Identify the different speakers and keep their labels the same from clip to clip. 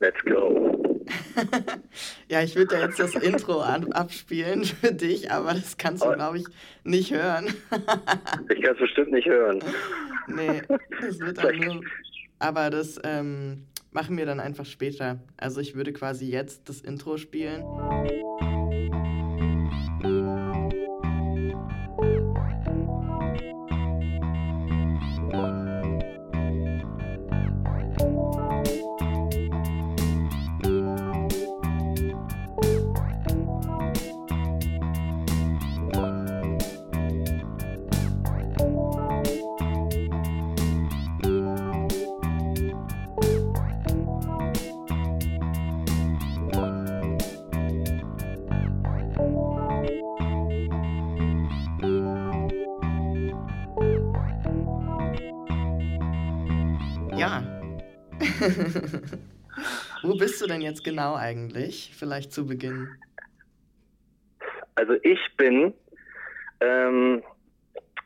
Speaker 1: Let's go.
Speaker 2: ja, ich würde ja jetzt das Intro an, abspielen für dich, aber das kannst du, oh. glaube ich, nicht hören.
Speaker 1: ich kann es bestimmt nicht hören.
Speaker 2: Nee, das wird dann nur. Aber das ähm, machen wir dann einfach später. Also ich würde quasi jetzt das Intro spielen. Wo bist du denn jetzt genau eigentlich? Vielleicht zu Beginn.
Speaker 1: Also ich bin, ähm,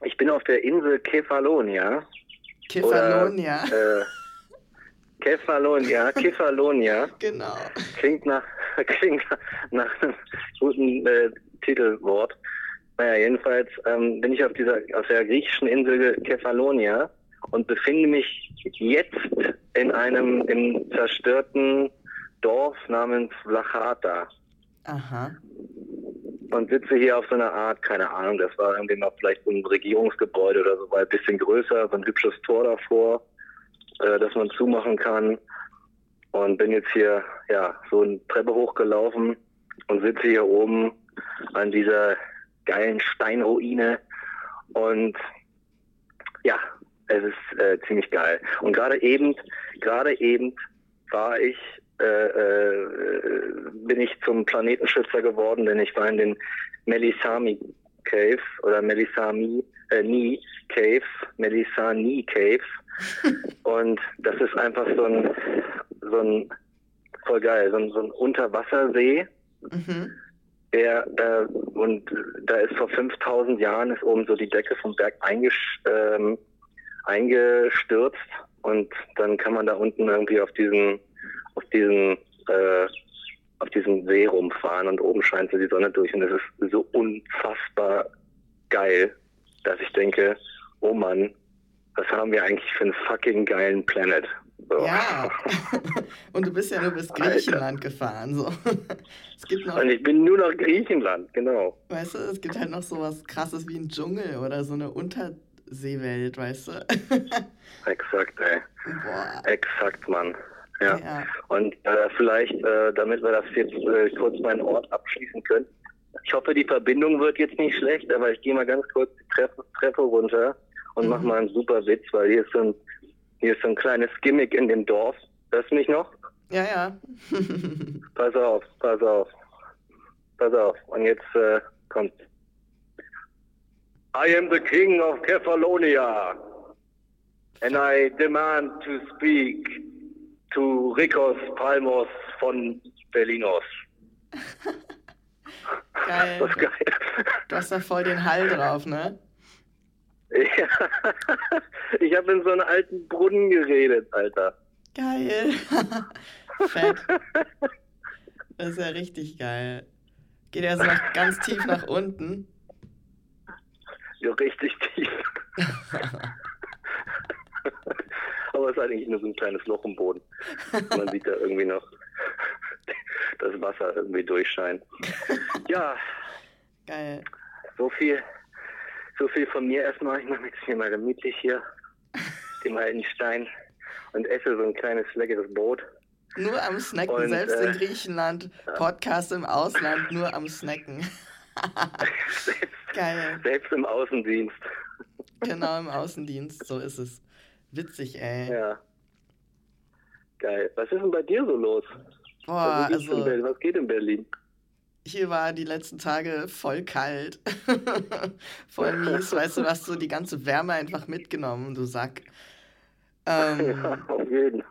Speaker 1: ich bin auf der Insel Kefalonia.
Speaker 2: Kefalonia.
Speaker 1: Oder, äh, Kefalonia, Kefalonia.
Speaker 2: genau.
Speaker 1: Klingt nach, klingt nach einem guten äh, Titelwort. Naja, jedenfalls ähm, bin ich auf dieser, auf der griechischen Insel Kefalonia und befinde mich jetzt in einem im zerstörten Dorf namens Vlachata.
Speaker 2: Aha.
Speaker 1: Und sitze hier auf so einer Art, keine Ahnung, das war irgendwie mal vielleicht ein Regierungsgebäude oder so, war ein bisschen größer, so ein hübsches Tor davor, äh, das man zumachen kann. Und bin jetzt hier, ja, so eine Treppe hochgelaufen und sitze hier oben an dieser geilen Steinruine und ja, es ist äh, ziemlich geil. Und gerade eben, gerade eben war ich, äh, äh, bin ich zum Planetenschützer geworden, denn ich war in den Melisami Cave oder Melisami äh, Ni Cave, Melisani Cave. Und das ist einfach so ein, so ein voll geil, so ein, so ein Unterwassersee. Mhm. Der, äh, und da ist vor 5000 Jahren ist oben so die Decke vom Berg eingesch, ähm, eingestürzt und dann kann man da unten irgendwie auf diesen, auf diesen, äh, auf diesen See rumfahren und oben scheint so die Sonne durch und es ist so unfassbar geil, dass ich denke, oh Mann, was haben wir eigentlich für einen fucking geilen Planet?
Speaker 2: So. Ja, und du bist ja nur bis Griechenland Alter. gefahren. So.
Speaker 1: Es gibt noch, und ich bin nur nach Griechenland, genau.
Speaker 2: Weißt du, es gibt halt noch so was krasses wie ein Dschungel oder so eine Unter Seewelt, weißt du?
Speaker 1: Exakt, ey. Boah. Exakt, Mann. Ja. ja. Und äh, vielleicht, äh, damit wir das jetzt äh, kurz meinen Ort abschließen können. Ich hoffe, die Verbindung wird jetzt nicht schlecht, aber ich gehe mal ganz kurz die Treppe, Treppe runter und mhm. mache mal einen super Witz, weil hier ist, so ein, hier ist so ein kleines Gimmick in dem Dorf. Hörst du mich noch?
Speaker 2: Ja, ja.
Speaker 1: pass auf, pass auf. Pass auf. Und jetzt äh, kommt I am the king of Kefalonia, and I demand to speak to Rikos Palmos von Berlinos.
Speaker 2: geil. Das ist geil. Du hast da voll den Hall drauf, ne?
Speaker 1: Ja. Ich habe in so einen alten Brunnen geredet, Alter.
Speaker 2: Geil. Fett. Das ist ja richtig geil. Geht er so noch ganz tief nach unten?
Speaker 1: Ja, richtig tief. Aber es ist eigentlich nur so ein kleines Loch im Boden. Man sieht da irgendwie noch das Wasser irgendwie durchscheinen. Ja.
Speaker 2: Geil.
Speaker 1: So viel, so viel von mir erstmal. Ich mache mich jetzt hier mal gemütlich hier, dem alten Stein und esse so ein kleines leckeres Brot.
Speaker 2: Nur am Snacken, und, selbst äh, in Griechenland. Podcast im Ausland, nur am Snacken.
Speaker 1: Selbst, Geil. Selbst im Außendienst.
Speaker 2: Genau, im Außendienst, so ist es. Witzig, ey.
Speaker 1: Ja. Geil. Was ist denn bei dir so los?
Speaker 2: Boah, also,
Speaker 1: was geht in Berlin?
Speaker 2: Hier war die letzten Tage voll kalt. voll mies, weißt du, hast so die ganze Wärme einfach mitgenommen, du Sack.
Speaker 1: Ähm, ja, auf jeden.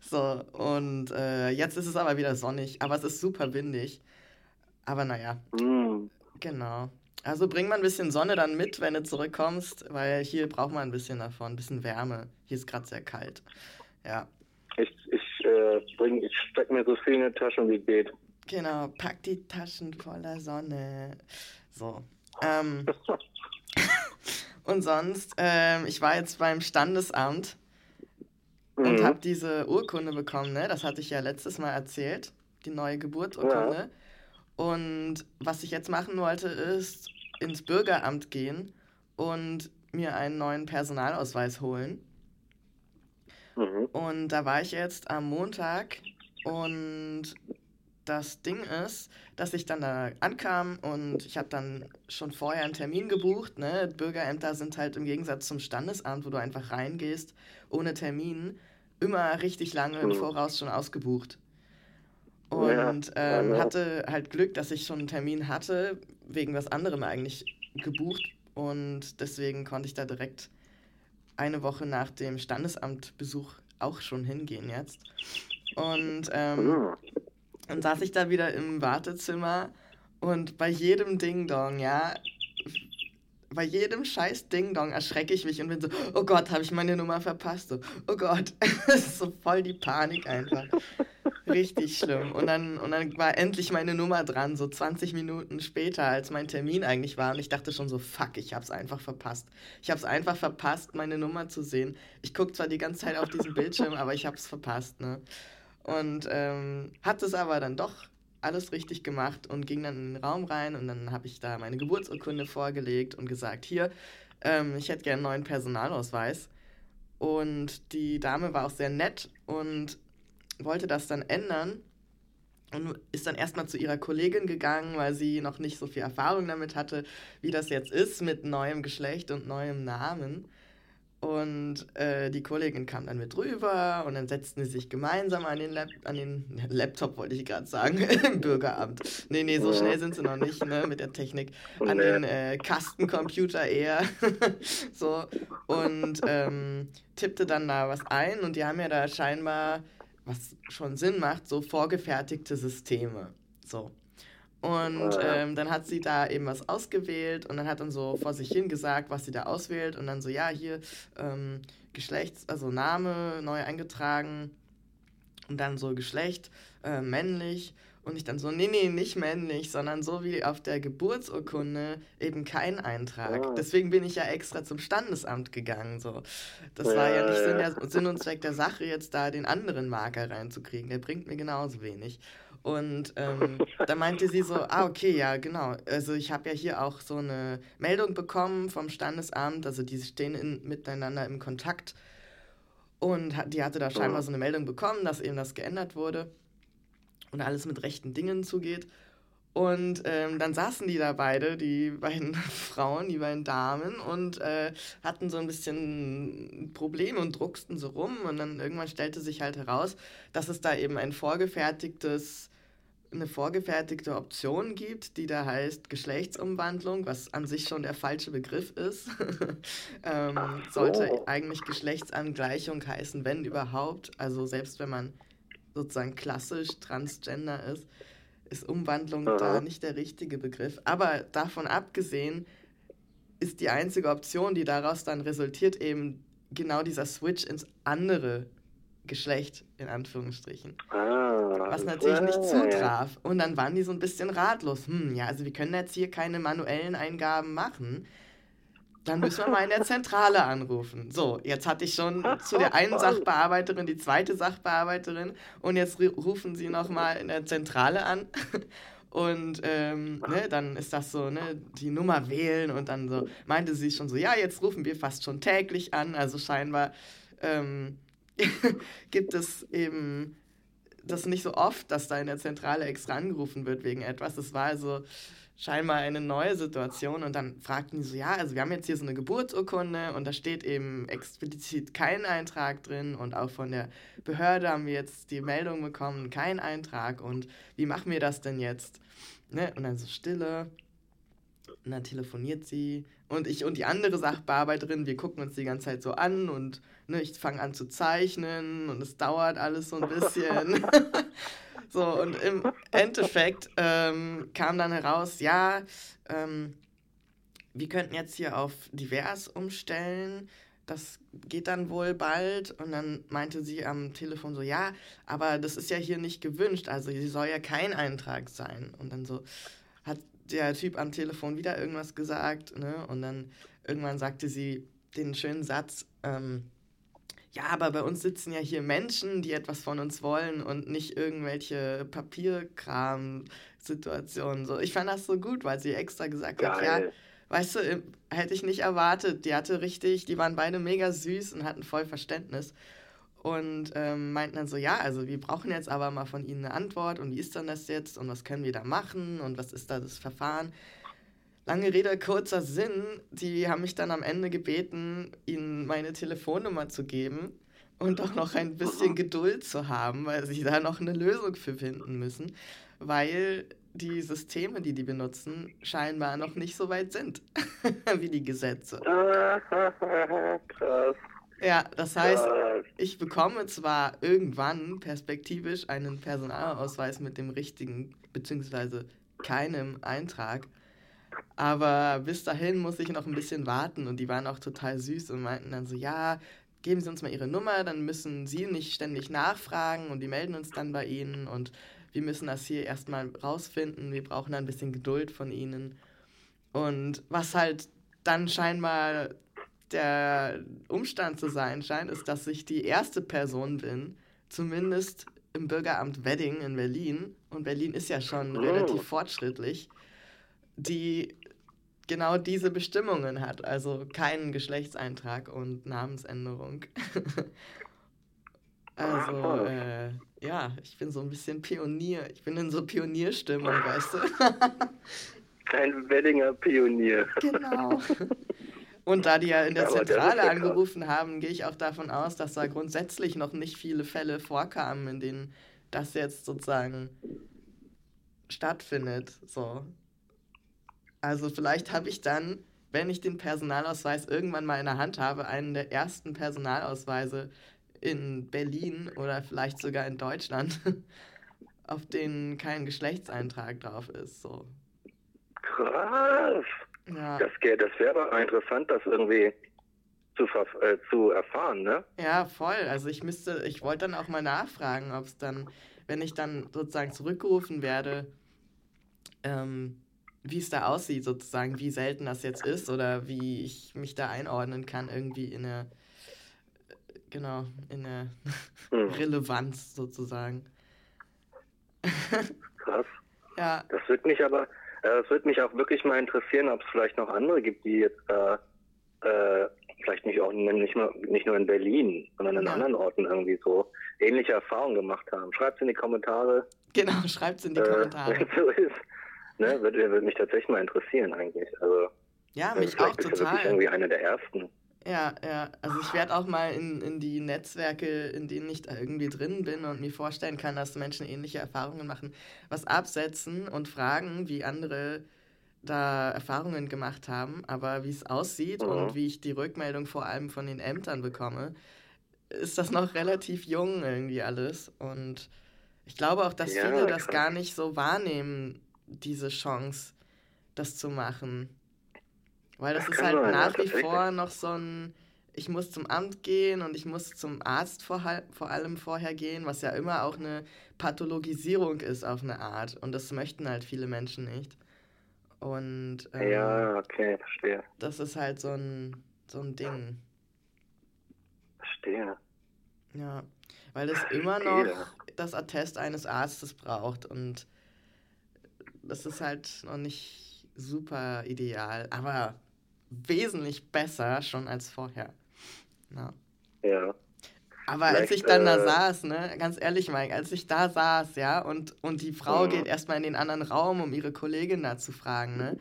Speaker 2: so, und äh, jetzt ist es aber wieder sonnig, aber es ist super windig. Aber naja.
Speaker 1: Mm.
Speaker 2: Genau. Also bring mal ein bisschen Sonne dann mit, wenn du zurückkommst, weil hier braucht man ein bisschen davon, ein bisschen Wärme. Hier ist gerade sehr kalt. Ja.
Speaker 1: Ich, ich, äh, bring, ich steck mir so viel in die Taschen wie geht.
Speaker 2: Genau, pack die Taschen voller Sonne. So. Ähm, und sonst, ähm, ich war jetzt beim Standesamt mhm. und habe diese Urkunde bekommen, ne? Das hatte ich ja letztes Mal erzählt, die neue Geburtsurkunde. Ja. Und was ich jetzt machen wollte, ist ins Bürgeramt gehen und mir einen neuen Personalausweis holen. Mhm. Und da war ich jetzt am Montag und das Ding ist, dass ich dann da ankam und ich habe dann schon vorher einen Termin gebucht. Ne? Bürgerämter sind halt im Gegensatz zum Standesamt, wo du einfach reingehst ohne Termin, immer richtig lange im mhm. Voraus schon ausgebucht. Und ja, ähm, hatte halt Glück, dass ich schon einen Termin hatte, wegen was anderem eigentlich gebucht. Und deswegen konnte ich da direkt eine Woche nach dem Standesamtbesuch auch schon hingehen jetzt. Und ähm, mhm. dann saß ich da wieder im Wartezimmer und bei jedem Ding-Dong, ja, bei jedem scheiß Ding-Dong erschrecke ich mich und bin so, oh Gott, habe ich meine Nummer verpasst? So, oh Gott, das ist so voll die Panik einfach. Richtig schlimm. Und dann, und dann war endlich meine Nummer dran, so 20 Minuten später, als mein Termin eigentlich war. Und ich dachte schon so, fuck, ich hab's einfach verpasst. Ich hab's einfach verpasst, meine Nummer zu sehen. Ich guck zwar die ganze Zeit auf diesen Bildschirm, aber ich hab's verpasst, ne? Und ähm, hat es aber dann doch alles richtig gemacht und ging dann in den Raum rein und dann habe ich da meine Geburtsurkunde vorgelegt und gesagt, hier, ähm, ich hätte gerne einen neuen Personalausweis. Und die Dame war auch sehr nett und wollte das dann ändern und ist dann erstmal zu ihrer Kollegin gegangen, weil sie noch nicht so viel Erfahrung damit hatte, wie das jetzt ist mit neuem Geschlecht und neuem Namen. Und äh, die Kollegin kam dann mit rüber und dann setzten sie sich gemeinsam an den, Lap an den Laptop, wollte ich gerade sagen, im Bürgeramt. Nee, nee, so schnell sind sie noch nicht, ne, mit der Technik. An den äh, Kastencomputer eher. so. Und ähm, tippte dann da was ein und die haben ja da scheinbar was schon Sinn macht, so vorgefertigte Systeme. So. Und ähm, dann hat sie da eben was ausgewählt und dann hat dann so vor sich hin gesagt, was sie da auswählt und dann so, ja, hier ähm, Geschlechts-, also Name neu eingetragen und dann so Geschlecht äh, männlich und ich dann so, nee, nee, nicht männlich, sondern so wie auf der Geburtsurkunde eben kein Eintrag. Ah. Deswegen bin ich ja extra zum Standesamt gegangen. So. Das ja, war ja nicht Sinn, der, Sinn und Zweck der Sache, jetzt da den anderen Marker reinzukriegen. Der bringt mir genauso wenig. Und ähm, da meinte sie so, ah, okay, ja, genau. Also ich habe ja hier auch so eine Meldung bekommen vom Standesamt, also die stehen in, miteinander im Kontakt. Und die hatte da scheinbar so eine Meldung bekommen, dass eben das geändert wurde und alles mit rechten Dingen zugeht. Und ähm, dann saßen die da beide, die beiden Frauen, die beiden Damen, und äh, hatten so ein bisschen Probleme und drucksten so rum. Und dann irgendwann stellte sich halt heraus, dass es da eben ein vorgefertigtes, eine vorgefertigte Option gibt, die da heißt Geschlechtsumwandlung, was an sich schon der falsche Begriff ist. ähm, sollte eigentlich Geschlechtsangleichung heißen, wenn überhaupt. Also selbst wenn man sozusagen klassisch transgender ist, ist Umwandlung Aha. da nicht der richtige Begriff. Aber davon abgesehen ist die einzige Option, die daraus dann resultiert, eben genau dieser Switch ins andere Geschlecht, in Anführungsstrichen. Ah, Was natürlich nicht zutraf. Und dann waren die so ein bisschen ratlos. Hm, ja, also wir können jetzt hier keine manuellen Eingaben machen dann müssen wir mal in der Zentrale anrufen. So, jetzt hatte ich schon zu der einen Sachbearbeiterin die zweite Sachbearbeiterin und jetzt rufen sie nochmal in der Zentrale an. Und ähm, ne, dann ist das so, ne, die Nummer wählen und dann so meinte sie schon so, ja, jetzt rufen wir fast schon täglich an. Also scheinbar ähm, gibt es eben das nicht so oft, dass da in der Zentrale extra angerufen wird wegen etwas. Das war also scheinbar eine neue Situation und dann fragten die so, ja, also wir haben jetzt hier so eine Geburtsurkunde und da steht eben explizit kein Eintrag drin und auch von der Behörde haben wir jetzt die Meldung bekommen, kein Eintrag und wie machen wir das denn jetzt? Ne? Und dann so Stille und dann telefoniert sie und ich und die andere Sachbearbeiterin, wir gucken uns die ganze Zeit so an und ne, ich fange an zu zeichnen und es dauert alles so ein bisschen. So, und im Endeffekt ähm, kam dann heraus, ja, ähm, wir könnten jetzt hier auf divers umstellen. das geht dann wohl bald. Und dann meinte sie am Telefon so, ja, aber das ist ja hier nicht gewünscht, also sie soll ja kein Eintrag sein. Und dann so hat der Typ am Telefon wieder irgendwas gesagt, ne? Und dann irgendwann sagte sie den schönen Satz, ähm, ja, aber bei uns sitzen ja hier Menschen, die etwas von uns wollen und nicht irgendwelche Papierkram-Situationen. So, ich fand das so gut, weil sie extra gesagt Geil. hat, ja, weißt du, hätte ich nicht erwartet. Die hatte richtig, die waren beide mega süß und hatten voll Verständnis. Und ähm, meinten dann so, ja, also wir brauchen jetzt aber mal von Ihnen eine Antwort und wie ist dann das jetzt und was können wir da machen und was ist da das Verfahren. Lange Rede, kurzer Sinn. Die haben mich dann am Ende gebeten, ihnen meine Telefonnummer zu geben und auch noch ein bisschen Geduld zu haben, weil sie da noch eine Lösung für finden müssen, weil die Systeme, die die benutzen, scheinbar noch nicht so weit sind wie die Gesetze. Krass. Ja, das heißt, ich bekomme zwar irgendwann perspektivisch einen Personalausweis mit dem richtigen bzw. keinem Eintrag, aber bis dahin muss ich noch ein bisschen warten und die waren auch total süß und meinten dann so, ja, geben Sie uns mal Ihre Nummer, dann müssen Sie nicht ständig nachfragen und die melden uns dann bei Ihnen und wir müssen das hier erstmal rausfinden, wir brauchen dann ein bisschen Geduld von Ihnen. Und was halt dann scheinbar der Umstand zu sein scheint, ist, dass ich die erste Person bin, zumindest im Bürgeramt Wedding in Berlin, und Berlin ist ja schon oh. relativ fortschrittlich, die genau diese Bestimmungen hat, also keinen Geschlechtseintrag und Namensänderung. also, äh, ja, ich bin so ein bisschen Pionier. Ich bin in so Pionierstimmung, weißt du?
Speaker 1: Ein Weddinger Pionier.
Speaker 2: Genau. Und da die ja in der Zentrale ja angerufen haben, gehe ich auch davon aus, dass da grundsätzlich noch nicht viele Fälle vorkamen, in denen das jetzt sozusagen stattfindet. So. Also vielleicht habe ich dann, wenn ich den Personalausweis irgendwann mal in der Hand habe, einen der ersten Personalausweise in Berlin oder vielleicht sogar in Deutschland, auf denen kein Geschlechtseintrag drauf ist. So.
Speaker 1: Krass. Ja. Das, das wäre aber interessant, das irgendwie zu, äh, zu erfahren, ne?
Speaker 2: Ja, voll. Also ich müsste, ich wollte dann auch mal nachfragen, ob es dann, wenn ich dann sozusagen zurückgerufen werde, ähm, wie es da aussieht, sozusagen, wie selten das jetzt ist oder wie ich mich da einordnen kann, irgendwie in eine, genau, in eine hm. Relevanz sozusagen.
Speaker 1: Krass. Ja. Das wird mich aber, äh, das wird mich auch wirklich mal interessieren, ob es vielleicht noch andere gibt, die jetzt äh, äh, vielleicht nicht auch nicht, nur, nicht nur in Berlin, sondern in ja. anderen Orten irgendwie so ähnliche Erfahrungen gemacht haben. Schreibt es in die Kommentare.
Speaker 2: Genau, schreibt es in die äh, Kommentare. Wenn so ist.
Speaker 1: Ne, würde, würde mich tatsächlich mal interessieren eigentlich. Also,
Speaker 2: ja, mich auch
Speaker 1: total. Bist du wirklich irgendwie einer der ersten.
Speaker 2: Ja, ja. Also ich werde auch mal in, in die Netzwerke, in denen ich da irgendwie drin bin und mir vorstellen kann, dass Menschen ähnliche Erfahrungen machen, was absetzen und fragen, wie andere da Erfahrungen gemacht haben, aber wie es aussieht mhm. und wie ich die Rückmeldung vor allem von den Ämtern bekomme, ist das noch relativ jung irgendwie alles. Und ich glaube auch, dass ja, viele das gar nicht so wahrnehmen, diese Chance, das zu machen. Weil das, das ist halt sein, nach wie vor noch so ein, ich muss zum Amt gehen und ich muss zum Arzt vor, vor allem vorher gehen, was ja immer auch eine Pathologisierung ist auf eine Art. Und das möchten halt viele Menschen nicht. Und
Speaker 1: ähm, ja, okay, verstehe.
Speaker 2: Das ist halt so ein, so ein Ding.
Speaker 1: Verstehe.
Speaker 2: Ja, weil es immer noch das Attest eines Arztes braucht und das ist halt noch nicht super ideal, aber wesentlich besser schon als vorher. Ja.
Speaker 1: ja.
Speaker 2: Aber Vielleicht, als ich dann äh, da saß, ne, ganz ehrlich, Mike, als ich da saß, ja, und, und die Frau mhm. geht erstmal in den anderen Raum, um ihre Kollegin da zu fragen, ne?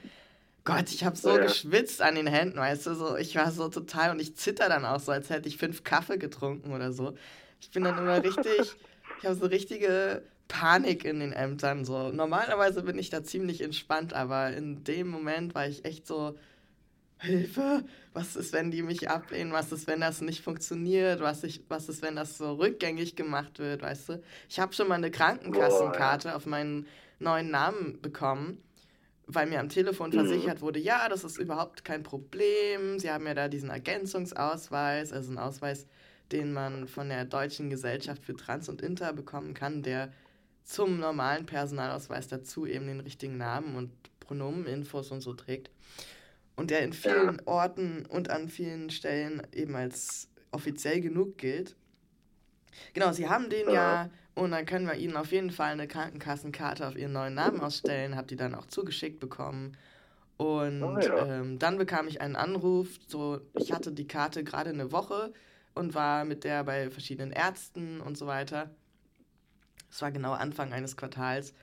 Speaker 2: Gott, ich habe so ja. geschwitzt an den Händen, weißt du, so, ich war so total und ich zitter dann auch so, als hätte ich fünf Kaffee getrunken oder so. Ich bin dann immer richtig, ich habe so richtige Panik in den Ämtern. So. Normalerweise bin ich da ziemlich entspannt, aber in dem Moment war ich echt so, Hilfe, was ist, wenn die mich ablehnen, was ist, wenn das nicht funktioniert, was, ich, was ist, wenn das so rückgängig gemacht wird, weißt du? Ich habe schon mal eine Krankenkassenkarte Boah. auf meinen neuen Namen bekommen weil mir am Telefon
Speaker 1: Mhm.
Speaker 2: versichert wurde, ja, das ist überhaupt kein Problem. Sie haben ja da diesen Ergänzungsausweis, also einen Ausweis, den man von der Deutschen Gesellschaft für Trans und Inter bekommen kann, der zum normalen Personalausweis dazu eben den richtigen Namen und Pronomeninfos und so trägt. Und der in vielen Orten und an vielen Stellen eben als offiziell genug gilt. Genau, sie haben den ja,
Speaker 1: Ja.
Speaker 2: und dann können wir ihnen auf jeden Fall eine Krankenkassenkarte auf ihren neuen Namen ausstellen, hab die dann auch zugeschickt bekommen. Und
Speaker 1: Ah, ja.
Speaker 2: ähm, dann bekam ich einen Anruf, so ich hatte die Karte gerade eine Woche und war mit der bei verschiedenen Ärzten und so weiter. Es war genau Anfang eines Quartals.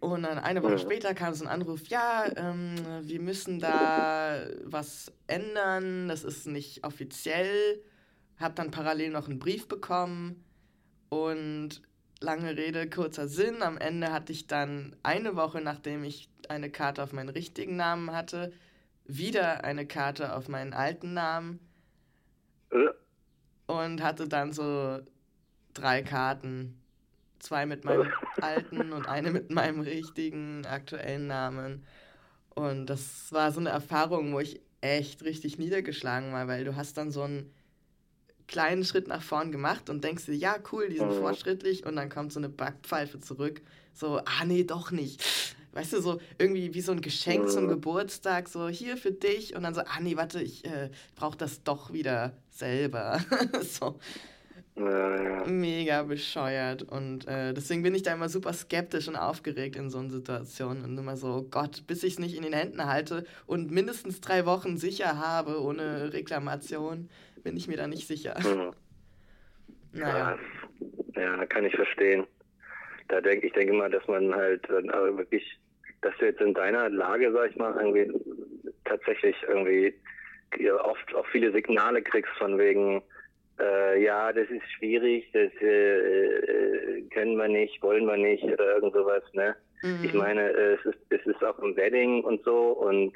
Speaker 2: Und dann eine Woche später kam so ein Anruf, ja, ähm, wir müssen da was ändern, das ist nicht offiziell. Hab dann parallel noch einen Brief bekommen und lange Rede, kurzer Sinn. Am Ende hatte ich dann eine Woche, nachdem ich eine Karte auf meinen richtigen Namen hatte, wieder eine Karte auf meinen alten Namen und hatte dann so drei Karten. Zwei mit meinem alten und eine mit meinem richtigen aktuellen Namen. Und das war so eine Erfahrung, wo ich echt richtig niedergeschlagen war, weil du hast dann so einen kleinen Schritt nach vorn gemacht und denkst dir, ja, cool, die sind
Speaker 1: Mhm.
Speaker 2: fortschrittlich und dann kommt so eine Backpfeife zurück. So, ah nee, doch nicht. Weißt du, so irgendwie wie so ein Geschenk zum
Speaker 1: Mhm.
Speaker 2: Geburtstag, so hier für dich und dann so, ah nee, warte, ich äh, brauche das doch wieder selber. so
Speaker 1: ja, ja.
Speaker 2: mega bescheuert und äh, deswegen bin ich da immer super skeptisch und aufgeregt in so einer Situation und immer so, oh Gott, bis ich es nicht in den Händen halte und mindestens drei Wochen sicher habe ohne Reklamation, bin ich mir da nicht sicher.
Speaker 1: Mhm.
Speaker 2: Naja,
Speaker 1: Ja, ja, kann ich verstehen. Da denke ich denke mal, dass man halt dann aber wirklich, dass du jetzt in deiner Lage, sag ich mal, irgendwie tatsächlich irgendwie oft auch viele Signale kriegst von wegen, äh, ja, das ist schwierig, das äh, äh, können wir nicht, wollen wir nicht oder irgend sowas, ne?
Speaker 2: Mhm.
Speaker 1: Ich meine, äh, es ist, es ist auch im Wedding und so und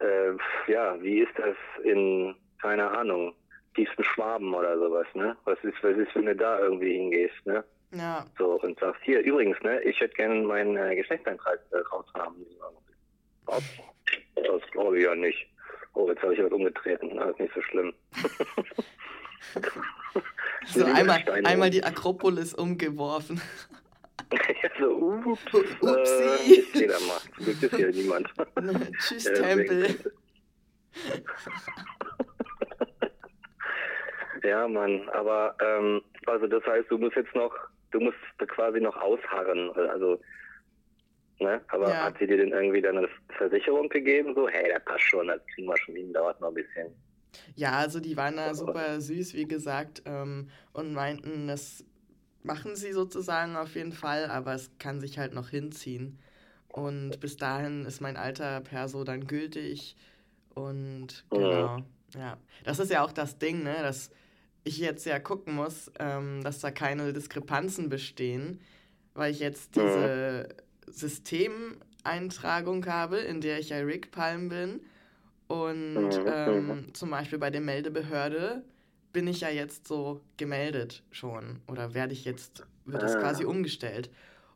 Speaker 1: äh, ja, wie ist das in, keine Ahnung, tiefsten Schwaben oder sowas, ne? Was ist, was ist, wenn du da irgendwie hingehst, ne?
Speaker 2: ja,
Speaker 1: So, und sagst, hier, übrigens, ne, ich hätte gerne meinen äh, Geschlechtseintrag äh, raushaben. Das glaube ich ja nicht. Oh, jetzt habe ich was umgetreten. Na, ist nicht so schlimm.
Speaker 2: so einmal, einmal die Akropolis umgeworfen.
Speaker 1: ja, so, ups,
Speaker 2: Upsi.
Speaker 1: äh, geh da mal. Zum Glück ist hier niemand.
Speaker 2: Tschüss,
Speaker 1: Ja,
Speaker 2: Tempel.
Speaker 1: Ja, Mann, aber ähm, also das heißt, du musst jetzt noch, du musst quasi noch ausharren, also ne? Aber
Speaker 2: Ja.
Speaker 1: hat sie dir denn irgendwie dann eine Versicherung gegeben? So, hey, das passt schon, das kriegen wir schon hin, dauert noch ein bisschen.
Speaker 2: Ja, also die waren da super süß, wie gesagt, ähm, und meinten, das machen sie sozusagen auf jeden Fall, aber es kann sich halt noch hinziehen. Und bis dahin ist mein alter Perso dann gültig. Und
Speaker 1: Mhm.
Speaker 2: genau, ja. Das ist ja auch das Ding, ne, dass ich jetzt ja gucken muss, ähm, dass da keine Diskrepanzen bestehen, weil ich jetzt
Speaker 1: Mhm.
Speaker 2: diese Systemeintragung habe, in der ich ja Rick Palm bin. Und
Speaker 1: Mhm,
Speaker 2: ähm, zum Beispiel bei der Meldebehörde bin ich ja jetzt so gemeldet schon oder werde ich jetzt, wird das
Speaker 1: Ah.
Speaker 2: quasi umgestellt.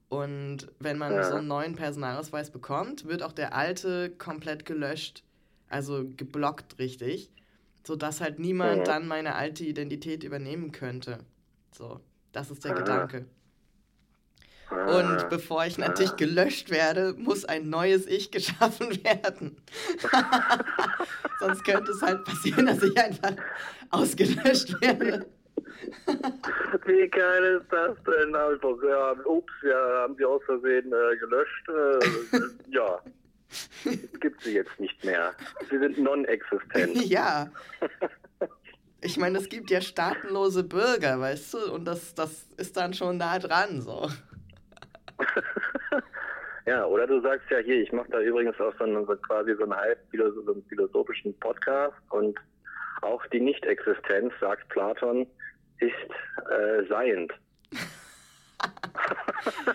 Speaker 2: Und wenn man so einen neuen Personalausweis bekommt, wird auch der alte komplett gelöscht, also geblockt richtig, sodass halt niemand
Speaker 1: Mhm.
Speaker 2: dann meine alte Identität übernehmen könnte. So, das ist der
Speaker 1: Ah.
Speaker 2: Gedanke.
Speaker 1: Ah,
Speaker 2: Und bevor ich natürlich gelöscht werde, muss ein neues Ich geschaffen werden. Sonst könnte es halt passieren, dass ich einfach ausgelöscht werde.
Speaker 1: Wie geil ist das denn? Einfach, ja, ups, ja, haben sie aus Versehen äh, gelöscht. Äh, ja, gibt sie jetzt nicht mehr. Sie sind non-existent.
Speaker 2: Ja. Ich meine, es gibt ja staatenlose Bürger, weißt du? Und das, das ist dann schon nah dran, so.
Speaker 1: Ja, oder du sagst ja hier, ich mache da übrigens auch so, einen, so quasi so einen halb philosoph so einen philosophischen Podcast und auch die Nicht-Existenz, sagt Platon, ist äh, seiend.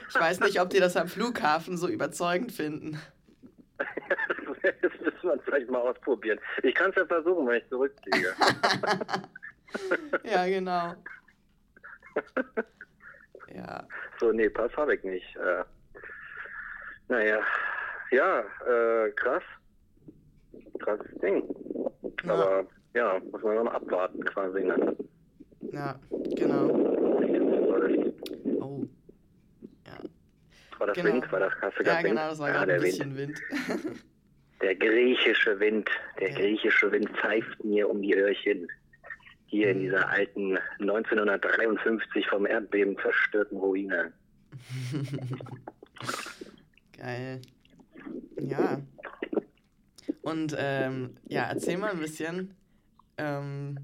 Speaker 2: Ich weiß nicht, ob die das am Flughafen so überzeugend finden.
Speaker 1: das müssen wir vielleicht mal ausprobieren. Ich kann es ja versuchen, wenn ich zurückfliege.
Speaker 2: Ja, genau. Ja.
Speaker 1: so, nee, Pass habe ich nicht. Äh, naja, ja, äh, krass. Krasses Ding.
Speaker 2: Ja.
Speaker 1: Aber ja, muss man noch mal abwarten quasi. Ne?
Speaker 2: Ja, genau.
Speaker 1: War das,
Speaker 2: Oh. Ja,
Speaker 1: war das
Speaker 2: Genau.
Speaker 1: Wind? War das, hast du
Speaker 2: ja
Speaker 1: Wind?
Speaker 2: genau, das war
Speaker 1: ja,
Speaker 2: gerade ein
Speaker 1: der Wind.
Speaker 2: bisschen Wind.
Speaker 1: Der griechische Wind. Der
Speaker 2: Ja.
Speaker 1: griechische Wind pfeift mir um die Öhrchen. Hier in dieser alten 1953 vom Erdbeben zerstörten Ruine.
Speaker 2: Geil. Ja. Und ähm, ja, erzähl mal ein bisschen, ähm,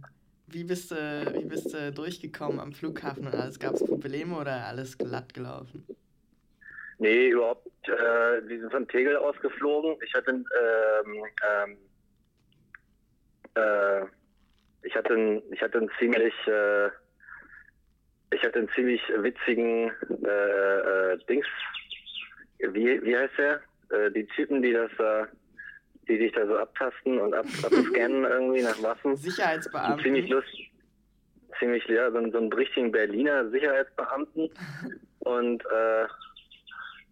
Speaker 2: wie, bist du, wie bist du durchgekommen am Flughafen und alles? Gab es Probleme oder alles glatt gelaufen?
Speaker 1: Nee, überhaupt. Äh, wir sind von Tegel ausgeflogen. Ich hatte, ähm, ähm, äh, ich hatte, einen- ich hatte einen ziemlich, äh, ich hatte einen ziemlich witzigen äh, äh, Dings. Wie, wie heißt der? Äh, die Typen, die das da, die dich da so abtasten und ab, abscannen irgendwie nach Waffen.
Speaker 2: Sicherheitsbeamten.
Speaker 1: ziemlich lustig. Ziemlich, ja, so, so einen richtigen Berliner Sicherheitsbeamten. Und äh,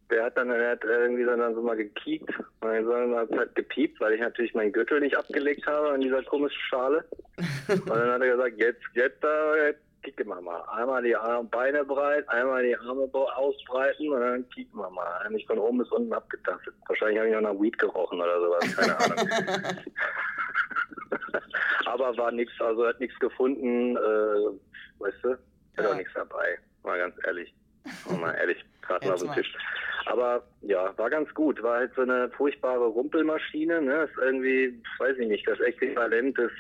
Speaker 1: der hat dann der hat irgendwie dann so mal gekiekt. Und dann hat halt gepiept, weil ich natürlich meinen Gürtel nicht abgelegt habe in dieser komischen Schale. Und dann hat er gesagt, jetzt, jetzt, äh, jetzt kicken wir mal. Einmal die Arme, Beine breit, einmal die Arme ausbreiten und dann kicken wir mal. Hat mich von oben bis unten abgetastet. Wahrscheinlich habe ich noch nach Weed gerochen oder sowas, keine Ahnung. Aber war nichts, also hat nichts gefunden, äh, weißt du? Hat
Speaker 2: Ja.
Speaker 1: auch nichts dabei, mal ganz ehrlich. Mal ehrlich, gerade mal auf den. Tisch. Aber ja, war ganz gut. War halt so eine furchtbare Rumpelmaschine, ne? Ist irgendwie, weiß ich nicht, das Äquivalent des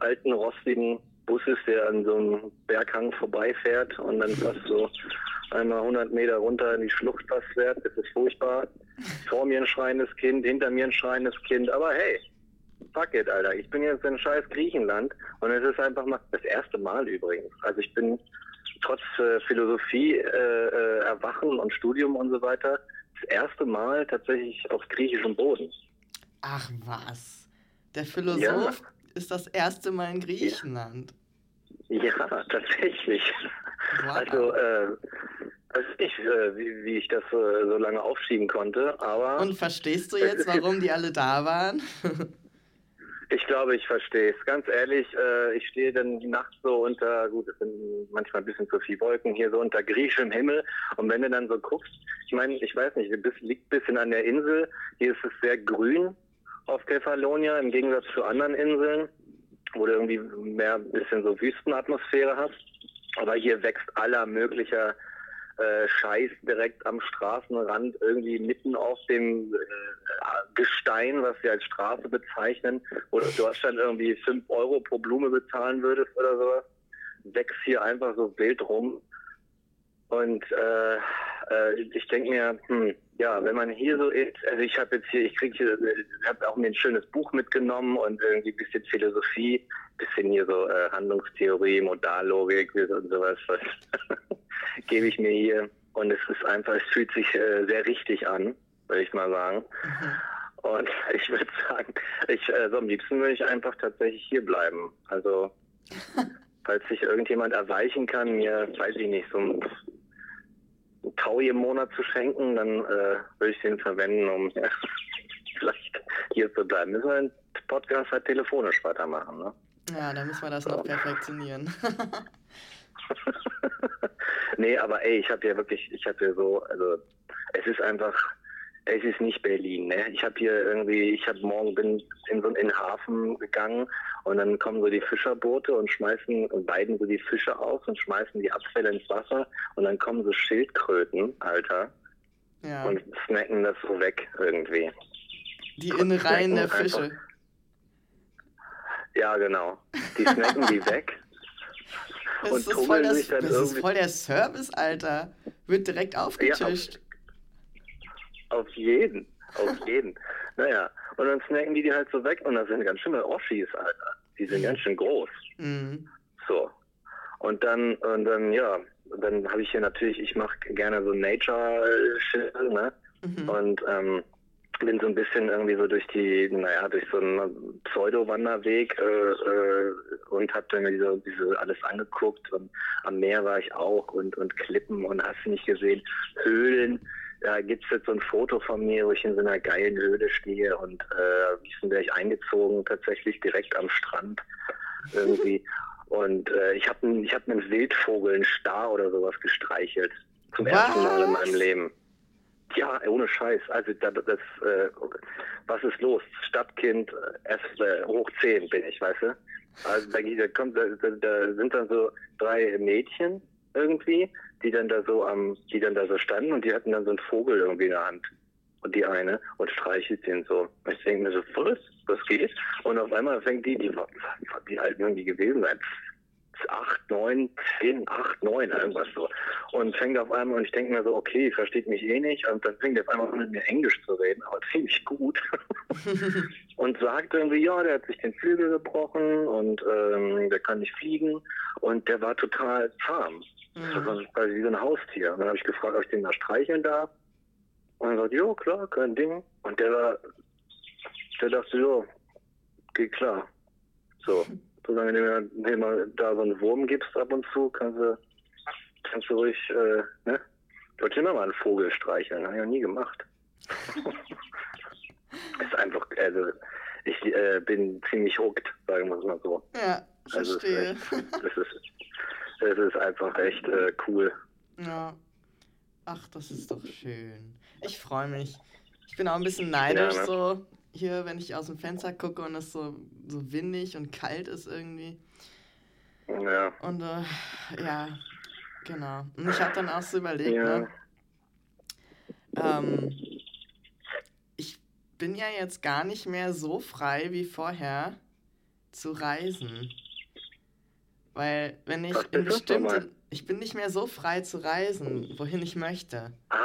Speaker 1: alten rostigen Busses, der an so einem Berghang vorbeifährt und dann fast so einmal 100 Meter runter in die Schlucht fast fährt. Das ist furchtbar. Vor mir ein schreiendes Kind, hinter mir ein schreiendes Kind. Aber hey, fuck it, Alter. Ich bin jetzt in scheiß Griechenland und es ist einfach mal das erste Mal übrigens. Also ich bin trotz äh, Philosophie, äh, äh, Erwachen und Studium und so weiter das erste Mal tatsächlich auf griechischem Boden.
Speaker 2: Ach was. Der Philosoph
Speaker 1: Ja.
Speaker 2: ist das erste Mal in Griechenland.
Speaker 1: Ja, tatsächlich.
Speaker 2: Wow.
Speaker 1: Also, äh, weiß nicht, äh, wie, wie ich das äh, so lange aufschieben konnte, aber
Speaker 2: Und verstehst du jetzt, warum die alle da waren?
Speaker 1: ich glaube, ich verstehe es. Ganz ehrlich, äh, ich stehe dann die Nacht so unter, gut, es sind manchmal ein bisschen zu viel Wolken hier, so unter griechischem Himmel. Und wenn du dann so guckst, ich meine, ich weiß nicht, bist, liegt ein bisschen an der Insel. Hier ist es sehr grün auf Kefalonia im Gegensatz zu anderen Inseln, wo du irgendwie mehr ein bisschen so Wüstenatmosphäre hast. Aber hier wächst aller möglicher äh, Scheiß direkt am Straßenrand, irgendwie mitten auf dem äh, Gestein, was wir als Straße bezeichnen, wo du in Deutschland irgendwie 5 Euro pro Blume bezahlen würdest oder sowas, wächst hier einfach so wild rum. Und äh, äh, ich denke mir, hm, ja, wenn man hier so ist, also ich habe jetzt hier, ich kriege hier, ich habe auch mir ein schönes Buch mitgenommen und irgendwie ein bisschen Philosophie, bisschen hier so äh, Handlungstheorie, Modallogik und sowas, was gebe ich mir hier. Und es ist einfach, es fühlt sich äh, sehr richtig an, würde ich mal sagen. Und ich würde sagen, ich, äh, so am liebsten würde ich einfach tatsächlich hier bleiben. Also, falls sich irgendjemand erweichen kann, mir, weiß ich nicht, so ein Taui im Monat zu schenken, dann äh, würde ich den verwenden, um ja, vielleicht hier zu bleiben. Müssen wir den Podcast halt telefonisch weitermachen, ne?
Speaker 2: Ja, da müssen wir das noch perfektionieren.
Speaker 1: nee, aber ey, ich habe ja wirklich, ich habe ja so, also es ist einfach, es ist nicht Berlin, ne? Ich habe hier irgendwie, ich habe morgen bin in so in den Hafen gegangen und dann kommen so die Fischerboote und schmeißen und weiden so die Fische aus und schmeißen die Abfälle ins Wasser und dann kommen so Schildkröten, Alter,
Speaker 2: ja.
Speaker 1: und snacken das so weg irgendwie.
Speaker 2: Die Innereien der
Speaker 1: Einfach-
Speaker 2: Fische.
Speaker 1: Ja, genau. Die snacken die weg.
Speaker 2: Das
Speaker 1: und
Speaker 2: ist, voll, das,
Speaker 1: sich dann
Speaker 2: das ist
Speaker 1: irgendwie-
Speaker 2: voll der Service, Alter. Wird direkt aufgetischt.
Speaker 1: Auf jeden, auf jeden. Naja, und dann snacken die die halt so weg und das sind ganz schöne Oschis, Alter. Die sind ganz schön groß.
Speaker 2: Mhm.
Speaker 1: So. Und dann, und dann, ja, dann habe ich hier natürlich, ich mache gerne so Nature-Shit, ne?
Speaker 2: Mhm.
Speaker 1: Und ähm, bin so ein bisschen irgendwie so durch die, naja, durch so einen Pseudo-Wanderweg äh, äh, und habe dann diese, diese alles angeguckt und am Meer war ich auch und, und Klippen und hast du nicht gesehen, Höhlen, da gibt es jetzt so ein Foto von mir, wo ich in so einer geilen Höhle stehe und äh, wie wäre ich eingezogen, tatsächlich direkt am Strand irgendwie. und äh, ich habe ich hab einen Wildvogel, einen Star oder sowas gestreichelt. Zum was? ersten Mal in meinem Leben. Ja, ohne Scheiß. Also das, das äh, was ist los? Stadtkind, erst äh, hoch 10 bin ich, weißt du? Also da, da, kommt, da, da sind dann so drei Mädchen irgendwie, die dann da so am, die dann da so standen und die hatten dann so einen Vogel irgendwie in der Hand. Und die eine und streichelt den so. Und ich denke mir so, was? Was geht? Und auf einmal fängt die, die, die halt irgendwie gewesen sein, 8, 9, 10, 8, 9, irgendwas so. Und fängt auf einmal, und ich denke mir so, okay, versteht mich eh nicht. Und dann fängt er auf einmal an, mit mir Englisch zu reden, aber ziemlich gut. und sagt irgendwie, ja, der hat sich den Flügel gebrochen und ähm, der kann nicht fliegen. Und der war total zahm. Mhm. Das war quasi wie so ein Haustier. Und dann habe ich gefragt, ob ich den mal streicheln darf. Und er sagt, ja, klar, kein Ding. Und der war, der dachte, ja, geht klar. So. solange du mir mal da so einen Wurm gibst ab und zu, kannst du, kannst du ruhig, äh, ne? Ich wollte immer mal einen Vogel streicheln, habe ich noch nie gemacht. ist einfach, also ich äh, bin ziemlich hooked, sagen wir es mal so.
Speaker 2: Ja, verstehe.
Speaker 1: Also es, ist, es ist einfach echt äh, cool.
Speaker 2: Ja. Ach, das ist doch schön. Ich freue mich. Ich bin auch ein bisschen neidisch ja, ne? so hier, wenn ich aus dem Fenster gucke und es so, so windig und kalt ist irgendwie.
Speaker 1: Ja.
Speaker 2: Und äh, ja, genau. Und ich habe dann auch so überlegt, ja. ne? Ähm, ich bin ja jetzt gar nicht mehr so frei wie vorher zu reisen. Weil wenn ich in bestimmte... Ich bin nicht mehr so frei zu reisen, wohin ich möchte.
Speaker 1: Ah,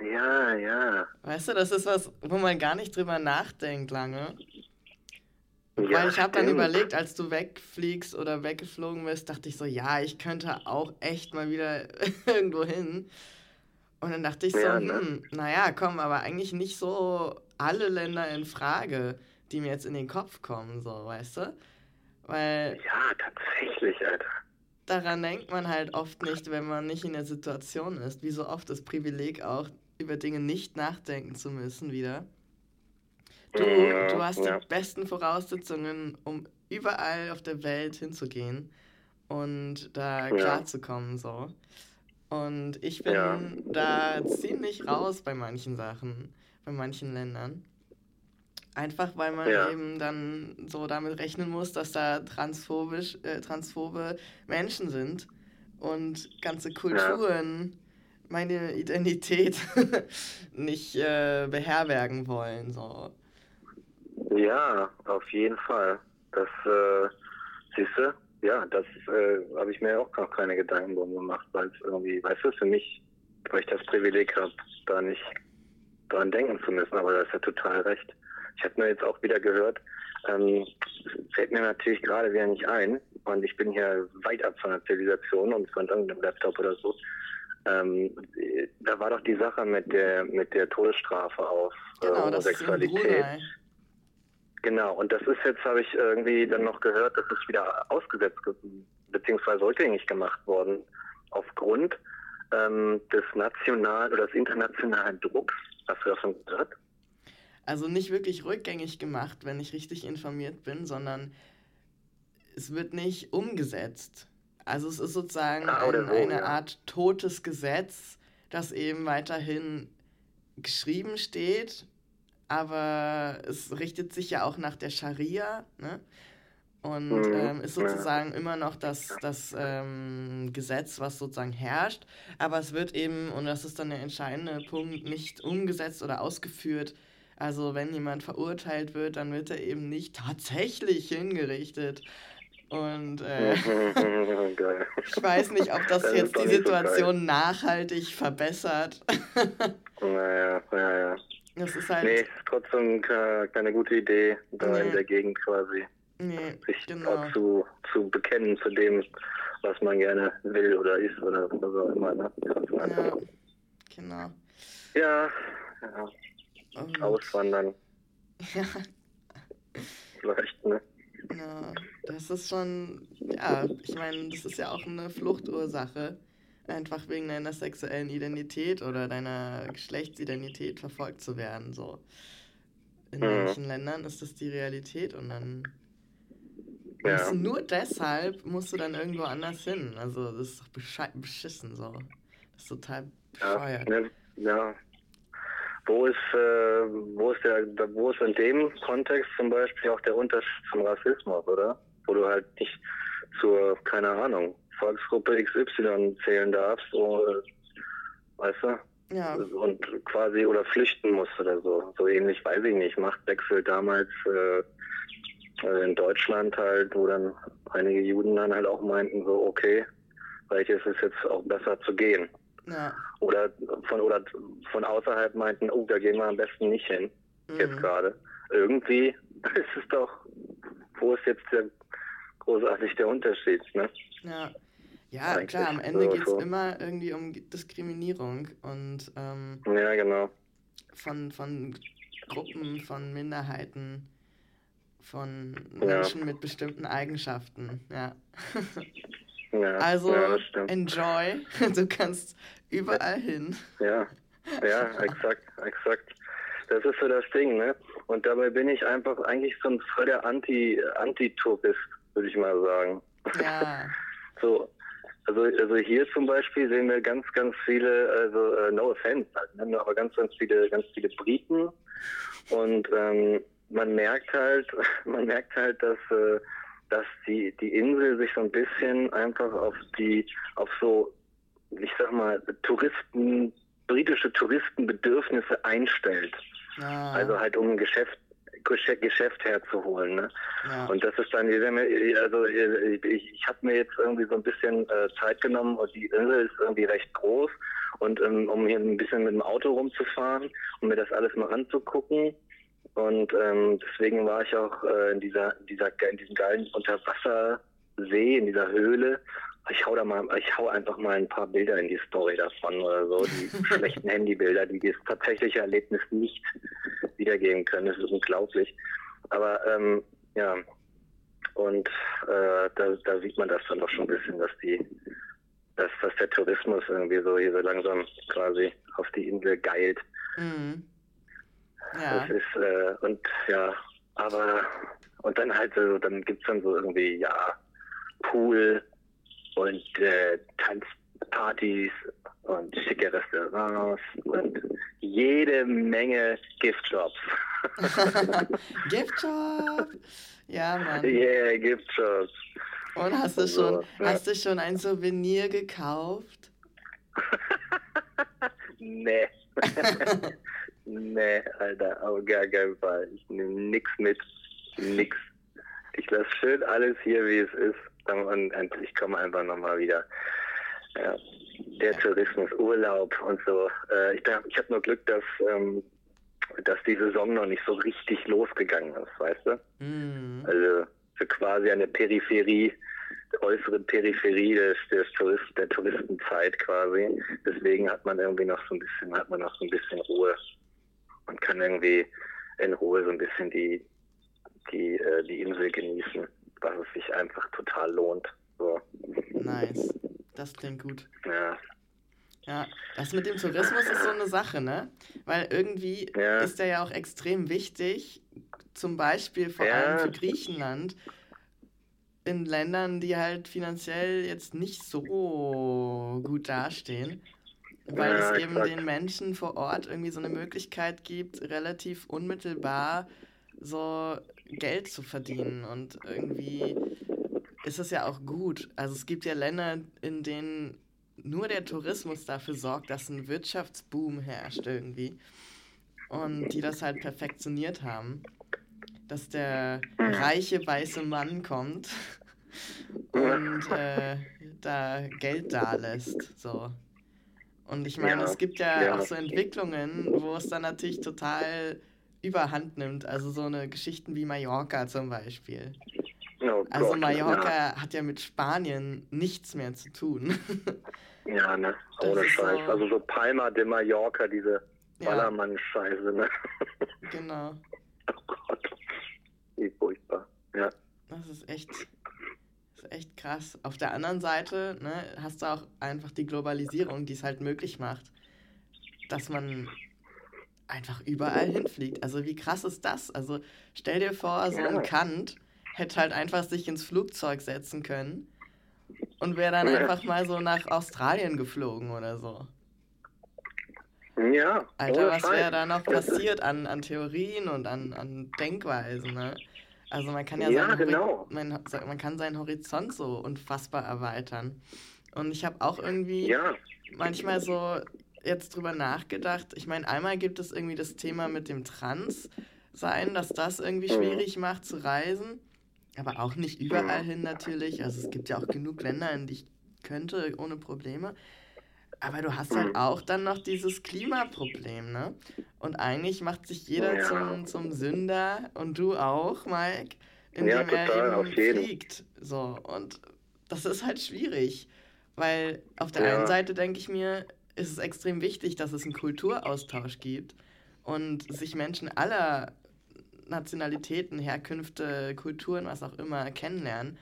Speaker 1: ja, ja.
Speaker 2: Weißt du, das ist was, wo man gar nicht drüber nachdenkt lange. Ja, Weil ich habe dann überlegt, als du wegfliegst oder weggeflogen bist, dachte ich so, ja, ich könnte auch echt mal wieder irgendwo hin. Und dann dachte ich so, ja, ne? hm, naja, komm, aber eigentlich nicht so alle Länder in Frage, die mir jetzt in den Kopf kommen, so, weißt du? Weil.
Speaker 1: Ja, tatsächlich, Alter
Speaker 2: daran denkt man halt oft nicht, wenn man nicht in der Situation ist. Wie so oft das Privileg auch, über Dinge nicht nachdenken zu müssen wieder. Du, ja, du hast ja. die besten Voraussetzungen, um überall auf der Welt hinzugehen und da ja. klarzukommen so. Und ich bin da ziemlich raus bei manchen Sachen, bei manchen Ländern. Einfach weil man ja. eben dann so damit rechnen muss, dass da transphobisch, äh, transphobe Menschen sind und ganze Kulturen ja. meine Identität nicht äh, beherbergen wollen. So.
Speaker 1: Ja, auf jeden Fall. Das äh, siehst du, ja, das äh, habe ich mir auch noch keine Gedanken drum gemacht, weil es irgendwie, weißt du, für mich, weil ich das Privileg habe, da nicht dran denken zu müssen, aber da ist ja total recht. Ich habe nur jetzt auch wieder gehört, ähm, fällt mir natürlich gerade wieder nicht ein. Und ich bin hier weit ab von der Zivilisation und von irgendeinem Laptop oder so. Ähm, da war doch die Sache mit der mit der Todesstrafe auf
Speaker 2: äh, genau, Homosexualität.
Speaker 1: Genau, und das ist jetzt, habe ich irgendwie dann noch gehört, dass es wieder ausgesetzt beziehungsweise rückgängig gemacht worden aufgrund ähm, des nationalen oder des internationalen Drucks. Hast du davon gehört?
Speaker 2: Also nicht wirklich rückgängig gemacht, wenn ich richtig informiert bin, sondern es wird nicht umgesetzt. Also es ist sozusagen ah, ein, eine. Art totes Gesetz, das eben weiterhin geschrieben steht, aber es richtet sich ja auch nach der Scharia, ne? Und mhm. ähm, ist sozusagen immer noch das, das ähm, Gesetz, was sozusagen herrscht. Aber es wird eben, und das ist dann der entscheidende Punkt, nicht umgesetzt oder ausgeführt, also wenn jemand verurteilt wird, dann wird er eben nicht tatsächlich hingerichtet. Und äh, ich weiß nicht, ob das, das jetzt die Situation so nachhaltig verbessert.
Speaker 1: naja, naja.
Speaker 2: Das ist halt.
Speaker 1: Nee, trotzdem keine gute Idee, da nee. in der Gegend quasi
Speaker 2: nee,
Speaker 1: sich
Speaker 2: genau.
Speaker 1: zu, zu bekennen zu dem, was man gerne will oder ist oder was auch immer. Ne?
Speaker 2: Ja, genau.
Speaker 1: Ja, ja. Und Auswandern.
Speaker 2: Ja.
Speaker 1: Vielleicht, ne?
Speaker 2: Ja, das ist schon, ja, ich meine, das ist ja auch eine Fluchtursache, einfach wegen deiner sexuellen Identität oder deiner Geschlechtsidentität verfolgt zu werden. So. In mhm. manchen Ländern ist das die Realität und dann ja. nur deshalb musst du dann irgendwo anders hin. Also das ist doch beschissen so. Das ist total bescheuert.
Speaker 1: Ja, ne, ja. Wo ist, äh, wo ist der, wo ist in dem Kontext zum Beispiel auch der Unterschied zum Rassismus, oder? Wo du halt nicht zur, keine Ahnung, Volksgruppe XY zählen darfst, oder, weißt du?
Speaker 2: Ja.
Speaker 1: Und quasi oder flüchten musst oder so. So ähnlich, weiß ich nicht. Machtwechsel damals äh, äh, in Deutschland halt, wo dann einige Juden dann halt auch meinten, so, okay, vielleicht ist es jetzt auch besser zu gehen.
Speaker 2: Ja.
Speaker 1: Oder von oder von außerhalb meinten, oh, da gehen wir am besten nicht hin, mhm. jetzt gerade. Irgendwie ist es doch, wo ist jetzt der großartig der Unterschied, ne?
Speaker 2: Ja. Ja, Eigentlich klar, am Ende so, geht es so. immer irgendwie um Diskriminierung und ähm,
Speaker 1: ja, genau.
Speaker 2: von, von Gruppen, von Minderheiten, von Menschen ja. mit bestimmten Eigenschaften, ja.
Speaker 1: ja
Speaker 2: also
Speaker 1: ja,
Speaker 2: enjoy, du kannst überall hin.
Speaker 1: Ja, ja, exakt, exakt. Das ist so das Ding, ne? Und dabei bin ich einfach eigentlich so ein voll der Anti, Anti-Tourist, würde ich mal sagen.
Speaker 2: Ja.
Speaker 1: so, also, also hier zum Beispiel sehen wir ganz, ganz viele, also uh, no offense, halt, ne? aber ganz, ganz viele, ganz viele Briten und ähm, man merkt halt, man merkt halt, dass äh, dass die die Insel sich so ein bisschen einfach auf die auf so ich sag mal Touristen britische Touristenbedürfnisse einstellt.
Speaker 2: Ah.
Speaker 1: Also halt um ein Geschäft Geschäft herzuholen. Ne?
Speaker 2: Ja.
Speaker 1: Und das ist dann, also ich, ich habe mir jetzt irgendwie so ein bisschen äh, Zeit genommen und die Insel ist irgendwie recht groß und ähm, um hier ein bisschen mit dem Auto rumzufahren und mir das alles mal anzugucken. Und ähm, deswegen war ich auch äh, in dieser, dieser, in diesem geilen Unterwassersee, in dieser Höhle. Ich hau da mal, ich hau einfach mal ein paar Bilder in die Story davon oder so, die schlechten Handybilder, die das tatsächliche Erlebnis nicht wiedergeben können. Das ist unglaublich. Aber ähm, ja, und äh, da, da sieht man das dann doch schon ein bisschen, dass die, dass, dass der Tourismus irgendwie so hier so langsam quasi auf die Insel geilt.
Speaker 2: Mhm.
Speaker 1: Ja. Das ist, äh, und ja, aber, und dann halt so, dann gibt's dann so irgendwie, ja, Pool und äh, Tanzpartys und schicke Restaurants und jede Menge Giftjobs.
Speaker 2: Giftjob? Ja, Mann.
Speaker 1: Yeah, Giftjobs.
Speaker 2: Und hast du schon, so, hast du schon ein Souvenir gekauft?
Speaker 1: nee. Nee, Alter, auf gar keinen Fall. Ich nehme nix mit. Nix. Ich lasse schön alles hier, wie es ist. Und, ich komme einfach nochmal wieder. Ja. Der Tourismus, Urlaub und so. Äh, ich ich habe nur Glück, dass, ähm, dass die Saison noch nicht so richtig losgegangen ist, weißt du?
Speaker 2: Mm.
Speaker 1: Also so quasi eine Peripherie, äußere Peripherie des, des Tourist, der Touristenzeit quasi. Deswegen hat man irgendwie noch so ein bisschen, hat man noch so ein bisschen Ruhe man kann irgendwie in Ruhe so ein bisschen die, die, äh, die Insel genießen, was es sich einfach total lohnt. So.
Speaker 2: Nice. Das klingt gut.
Speaker 1: Ja.
Speaker 2: Ja, das mit dem Tourismus ist so eine Sache, ne? Weil irgendwie ja. ist der ja auch extrem wichtig, zum Beispiel vor ja. allem für Griechenland, in Ländern, die halt finanziell jetzt nicht so gut dastehen. Weil ja, es eben den Menschen vor Ort irgendwie so eine Möglichkeit gibt, relativ unmittelbar so Geld zu verdienen. Und irgendwie ist es ja auch gut. Also es gibt ja Länder, in denen nur der Tourismus dafür sorgt, dass ein Wirtschaftsboom herrscht irgendwie. Und die das halt perfektioniert haben. Dass der reiche weiße Mann kommt und äh, da Geld da lässt. So. Und ich meine, ja, es gibt ja, ja, auch so Entwicklungen, wo es dann natürlich total überhand nimmt. Also so eine Geschichten wie Mallorca zum Beispiel.
Speaker 1: Oh
Speaker 2: also
Speaker 1: Gott,
Speaker 2: Mallorca ja. hat ja mit Spanien nichts mehr zu tun.
Speaker 1: ja, ne? Ohne Scheiß. So also so Palma de Mallorca, diese Ballermann-Scheiße, ne?
Speaker 2: genau.
Speaker 1: Oh Gott. Wie furchtbar. Ja.
Speaker 2: Das ist echt, ist echt krass. Auf der anderen Seite ne, hast du auch einfach die Globalisierung, die es halt möglich macht, dass man einfach überall hinfliegt. Also wie krass ist das? Also stell dir vor, so ein Kant hätte halt einfach sich ins Flugzeug setzen können und wäre dann einfach mal so nach Australien geflogen oder so.
Speaker 1: Ja.
Speaker 2: Alter, was wäre da noch passiert an, an Theorien und an, an Denkweisen, ne? Also man kann ja,
Speaker 1: ja
Speaker 2: seinen
Speaker 1: genau.
Speaker 2: man, man kann seinen Horizont so unfassbar erweitern. Und ich habe auch irgendwie
Speaker 1: ja.
Speaker 2: manchmal so jetzt drüber nachgedacht. Ich meine, einmal gibt es irgendwie das Thema mit dem Trans-Sein, dass das irgendwie
Speaker 1: Mhm.
Speaker 2: schwierig macht zu reisen. Aber auch nicht überall hin natürlich. Also es gibt ja auch genug Länder, in die ich könnte, ohne Probleme. Aber du hast halt
Speaker 1: Mhm.
Speaker 2: auch dann noch dieses Klimaproblem, ne? Und eigentlich macht sich jeder
Speaker 1: Ja.
Speaker 2: zum, zum Sünder und du auch, Mike, indem
Speaker 1: Ja,
Speaker 2: er
Speaker 1: total, auf
Speaker 2: eben fliegt. So, und das ist halt schwierig. Weil auf der
Speaker 1: Ja.
Speaker 2: einen Seite denke ich mir, ist es extrem wichtig, dass es einen Kulturaustausch gibt und sich Menschen aller Nationalitäten, Herkünfte, Kulturen, was auch immer kennenlernen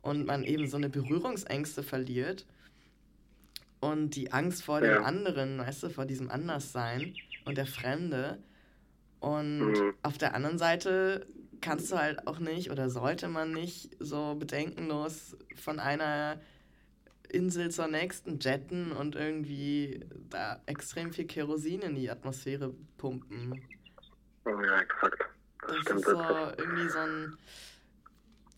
Speaker 2: und man eben so eine Berührungsängste verliert und die Angst vor dem
Speaker 1: Ja.
Speaker 2: anderen, weißt du, vor diesem Anderssein und der Fremde. Und
Speaker 1: Mhm.
Speaker 2: auf der anderen Seite kannst du halt auch nicht oder sollte man nicht so bedenkenlos von einer Insel zur nächsten jetten und irgendwie da extrem viel Kerosin in die Atmosphäre pumpen.
Speaker 1: Ja, exakt. Das,
Speaker 2: Das
Speaker 1: stimmt
Speaker 2: ist so irgendwie so ein.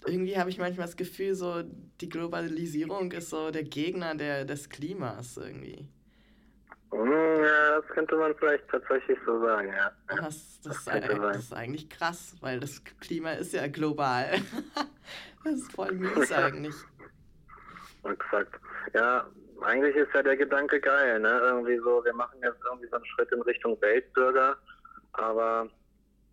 Speaker 2: Irgendwie habe ich manchmal das Gefühl, so die Globalisierung ist so der Gegner der, des Klimas irgendwie.
Speaker 1: Hm, Ja, das könnte man vielleicht tatsächlich so sagen, ja.
Speaker 2: Und das, das,
Speaker 1: Das
Speaker 2: ist, das ist eigentlich krass, weil das Klima ist ja global. das ist voll mies eigentlich.
Speaker 1: Exakt. Ja, eigentlich ist ja der Gedanke geil, ne? Irgendwie so, wir machen jetzt irgendwie so einen Schritt in Richtung Weltbürger, aber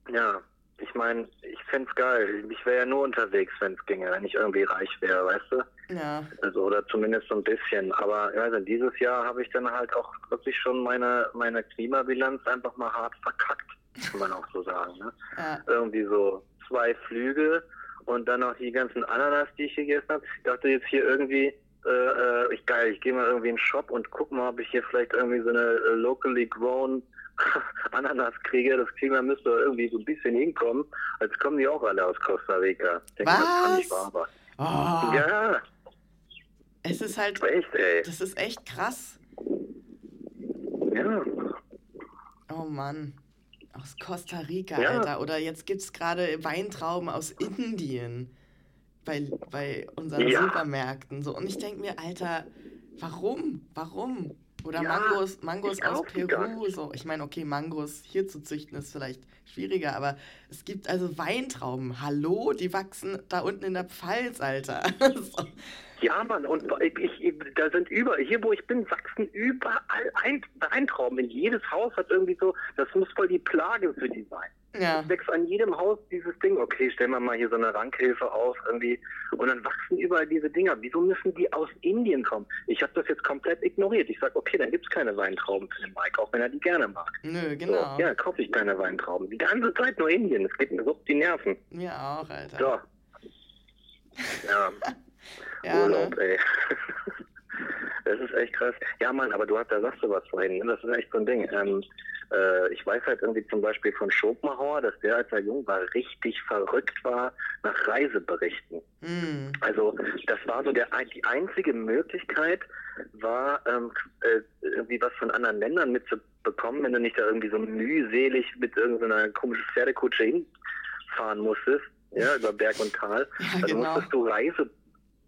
Speaker 1: ja, ich meine, ich find's geil. Ich wäre ja nur unterwegs, wenn es ginge, wenn ich irgendwie reich wäre, weißt du?
Speaker 2: Ja,
Speaker 1: Also, oder zumindest so ein bisschen. Aber also dieses Jahr habe ich dann halt auch wirklich schon meine, meine Klimabilanz einfach mal hart verkackt, kann man auch so sagen. Ne?
Speaker 2: ja,
Speaker 1: Irgendwie so zwei Flüge und dann noch die ganzen Ananas, die ich gegessen habe. Ich dachte jetzt hier irgendwie, äh, äh, ich geil, ich gehe mal irgendwie in den Shop und guck mal, ob ich hier vielleicht irgendwie so eine äh, locally grown Ananas kriege. Das Klima müsste irgendwie so ein bisschen hinkommen, als kommen die auch alle aus Costa Rica. Ich denke, das kann nicht
Speaker 2: Was?
Speaker 1: wahr sein.
Speaker 2: oh,
Speaker 1: Ja,
Speaker 2: es ist halt,
Speaker 1: echt, ey.
Speaker 2: das ist echt krass.
Speaker 1: Ja.
Speaker 2: Oh Mann. Aus Costa Rica,
Speaker 1: Ja.
Speaker 2: Alter. Oder jetzt gibt es gerade Weintrauben aus Indien bei, bei unseren
Speaker 1: Ja.
Speaker 2: Supermärkten. So. Und ich denke mir, Alter, warum? Warum? Oder
Speaker 1: Ja,
Speaker 2: Mangos, Mangos aus Peru. So. Ich meine, okay, Mangos hier zu züchten ist vielleicht schwieriger, aber es gibt also Weintrauben. Hallo, die wachsen da unten in der Pfalz, Alter. so.
Speaker 1: Ja, Mann, und ich, ich, da sind über, hier wo ich bin, wachsen überall ein, Weintrauben. In jedes Haus hat irgendwie so, das muss voll die Plage für die sein.
Speaker 2: Ja,
Speaker 1: Es wächst an jedem Haus dieses Ding, okay, stellen wir mal hier so eine Rankhilfe auf irgendwie und dann wachsen überall diese Dinger. Wieso müssen die aus Indien kommen? Ich habe das jetzt komplett ignoriert. Ich sage, okay, dann gibt's keine Weintrauben für den Mike, auch wenn er die gerne mag.
Speaker 2: nö, genau.
Speaker 1: So, ja, kaufe ich keine Weintrauben. Die ganze Zeit nur Indien. Es geht mir so auf die Nerven.
Speaker 2: Mir auch, Alter.
Speaker 1: So. Ja,
Speaker 2: Ja, ne?
Speaker 1: Urlaub, ey. Das ist echt krass. Ja, Mann, aber du hast, da sagst du was vorhin. ne? Das ist echt so ein Ding. Ähm, äh, ich weiß halt irgendwie zum Beispiel von Schopenhauer, dass der, als er jung war, richtig verrückt war nach Reiseberichten.
Speaker 2: Hm.
Speaker 1: Also das war so der die einzige Möglichkeit war ähm, äh, irgendwie was von anderen Ländern mitzubekommen, wenn du nicht da irgendwie so mühselig mit irgendeiner komischen Pferdekutsche hinfahren musstest, ja über Berg und Tal.
Speaker 2: Ja,
Speaker 1: Dann
Speaker 2: genau.
Speaker 1: musstest du Reise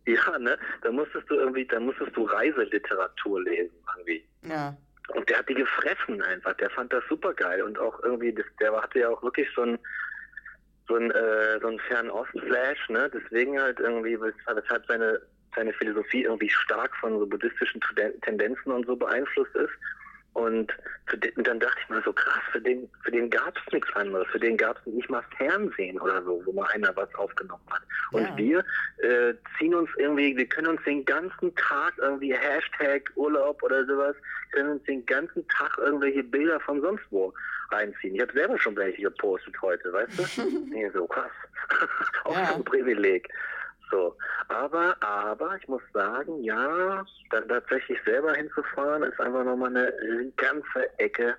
Speaker 1: ja, ne? Da musstest du irgendwie, da musstest du Reiseliteratur lesen irgendwie.
Speaker 2: Ja.
Speaker 1: Und der hat die gefressen einfach. Der fand das super geil. Und auch irgendwie, das, der hatte ja auch wirklich so ein so ein, äh, so ein Fernost-Flash, ne? Deswegen halt irgendwie, wes- weshalb seine, seine Philosophie irgendwie stark von so buddhistischen Tenden- Tendenzen und so beeinflusst ist. Und, für den, und dann dachte ich mir so, krass, für den, für den gab es nichts anderes. Für den gab es nicht mal Fernsehen oder so, wo mal einer was aufgenommen hat. Und
Speaker 2: Ja.
Speaker 1: wir äh, ziehen uns irgendwie, wir können uns den ganzen Tag irgendwie Hashtag Urlaub oder sowas, können uns den ganzen Tag irgendwelche Bilder von sonst wo reinziehen. Ich habe selber schon welche gepostet heute, weißt du? nee, so krass. Auch
Speaker 2: Ja.
Speaker 1: schon ein Privileg. So, aber, aber, ich muss sagen, ja, dann tatsächlich selber hinzufahren, ist einfach nochmal eine ganze Ecke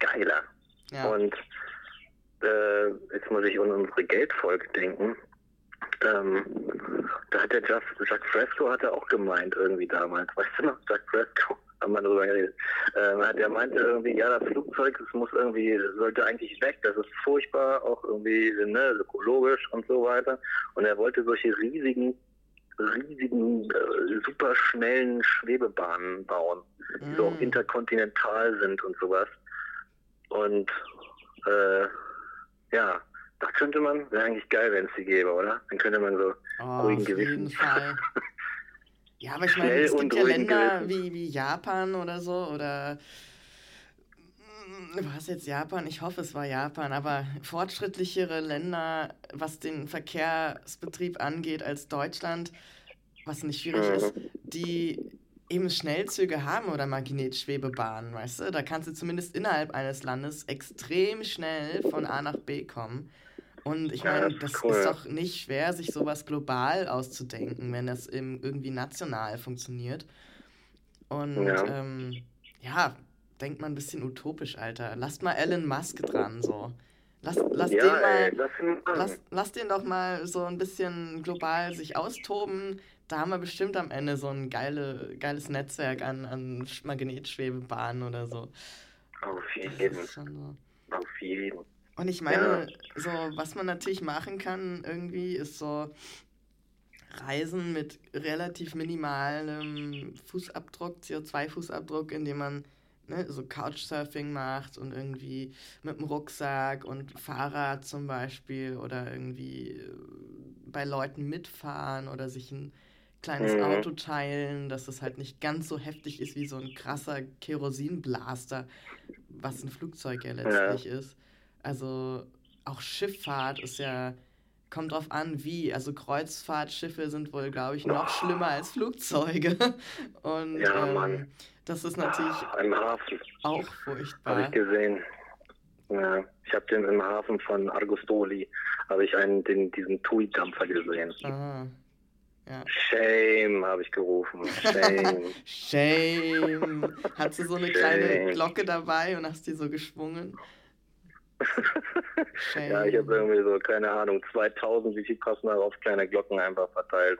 Speaker 1: geiler. Ja. Und äh, jetzt muss ich an unsere Geldfolge denken. Ähm, da hat der Jack, Jack Fresco hatte auch gemeint irgendwie damals, weißt du noch, Jack Fresco, haben wir darüber geredet. Ähm, der meinte irgendwie, ja, das Flugzeug, das muss irgendwie, sollte eigentlich weg, das ist furchtbar, auch irgendwie ne, ökologisch und so weiter. Und er wollte solche riesigen, riesigen, äh, super schnellen Schwebebahnen bauen, die mm. so auch interkontinental sind und sowas. Und äh, ja, da könnte man, wäre eigentlich geil, wenn es die gäbe, oder? Dann könnte man so oh, ruhigen Gewissens.
Speaker 2: ja, aber ich meine, es gibt ja Länder wie, wie Japan oder so oder hm, war es jetzt Japan? Ich hoffe, es war Japan, aber fortschrittlichere Länder, was den Verkehrsbetrieb angeht als Deutschland, was nicht schwierig mhm. ist, die eben Schnellzüge haben oder Magnetschwebebahnen, weißt du? Da kannst du zumindest innerhalb eines Landes extrem schnell von A nach B kommen. Und ich meine, ja, das, das cool. ist doch nicht schwer, sich sowas global auszudenken, wenn das irgendwie national funktioniert. Und ja, ähm, ja denkt man ein bisschen utopisch, Alter. Lasst mal Elon Musk dran, so. Lass, lass, ja, den mal, ey, lass, lass den doch mal so ein bisschen global sich austoben. Da haben wir bestimmt am Ende so ein geile, geiles Netzwerk an, an Magnetschwebebahnen oder so.
Speaker 1: Auf jeden. So. Auf jeden.
Speaker 2: Und ich meine, ja. so, was man natürlich machen kann, irgendwie, ist so Reisen mit relativ minimalem Fußabdruck, CO2-Fußabdruck, indem man ne, so Couchsurfing macht und irgendwie mit dem Rucksack und Fahrrad zum Beispiel oder irgendwie äh, bei Leuten mitfahren oder sich ein kleines mhm. Auto teilen, dass es halt nicht ganz so heftig ist wie so ein krasser Kerosinblaster, was ein Flugzeug ja letztlich ja. ist. Also auch Schifffahrt ist ja, kommt drauf an, wie. Also Kreuzfahrtschiffe sind wohl, glaube ich, noch schlimmer als Flugzeuge. Und ja, ähm, das ist natürlich
Speaker 1: Hafen.
Speaker 2: auch furchtbar.
Speaker 1: Habe ich gesehen. Ja, ich habe den im Hafen von Argostoli, habe ich einen, den, diesen Tui-Dampfer gesehen. Ah. Ja. Shame, habe ich gerufen. Shame.
Speaker 2: Shame. Hast du so eine Shame. kleine Glocke dabei und hast die so geschwungen?
Speaker 1: ja, ich habe irgendwie so, keine Ahnung, 2000, wie viel kosten darauf kleine Glocken einfach verteilt.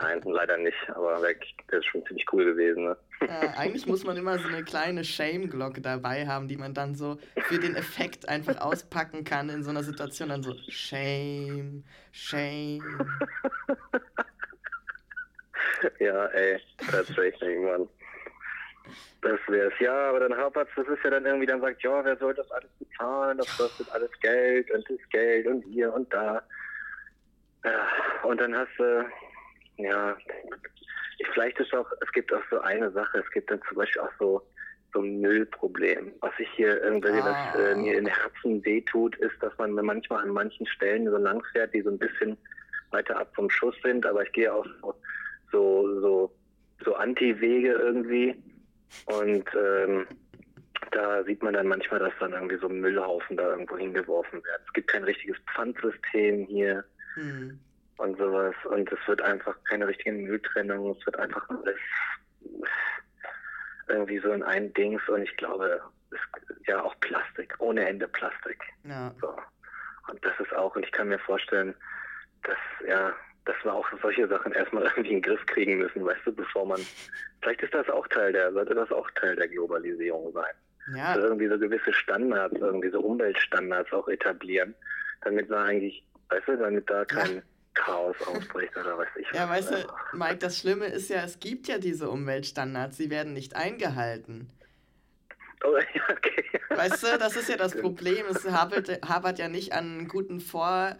Speaker 1: Nein, leider nicht, aber weg. Das ist schon ziemlich cool gewesen. Ne?
Speaker 2: Ja, eigentlich muss man immer so eine kleine Shame-Glocke dabei haben, die man dann so für den Effekt einfach auspacken kann in so einer Situation. Dann so Shame, Shame.
Speaker 1: ja, ey, tatsächlich, Mann. Das wär's. Ja, aber dann hapert das ist ja dann irgendwie, dann sagt, ja, wer soll das alles bezahlen? Das kostet alles Geld und das Geld und hier und da. Ja, und dann hast du, ja, vielleicht ist auch, es gibt auch so eine Sache, es gibt dann zum Beispiel auch so, so ein Müllproblem. Was ich hier irgendwie, ah. äh, mir im Herzen wehtut, ist, dass man manchmal an manchen Stellen so lang fährt, die so ein bisschen weiter ab vom Schuss sind, aber ich gehe auch so, so, so, so Anti-Wege irgendwie und ähm, da sieht man dann manchmal, dass dann irgendwie so Müllhaufen da irgendwo hingeworfen werden. Es gibt kein richtiges Pfandsystem hier. Mhm und sowas. Und es wird einfach keine richtige Mülltrennung, es wird einfach alles irgendwie so in ein Dings und ich glaube, es, ja auch Plastik, ohne Ende Plastik. Ja. So. Und das ist auch, und ich kann mir vorstellen, dass, ja, dass wir auch solche Sachen erstmal irgendwie in den Griff kriegen müssen, weißt du, bevor man, vielleicht ist das auch Teil der, sollte das auch Teil der Globalisierung sein. Ja. Also irgendwie so gewisse Standards, irgendwie so Umweltstandards auch etablieren, damit wir eigentlich, weißt du, damit da kein, ja Chaos ausbricht oder weiß ich.
Speaker 2: Ja, weißt du, Mike, das Schlimme ist ja, es gibt ja diese Umweltstandards, sie werden nicht eingehalten.
Speaker 1: Oh, ja, okay.
Speaker 2: Weißt du, das ist ja das Problem. Es hapert, hapert ja nicht an guten Vor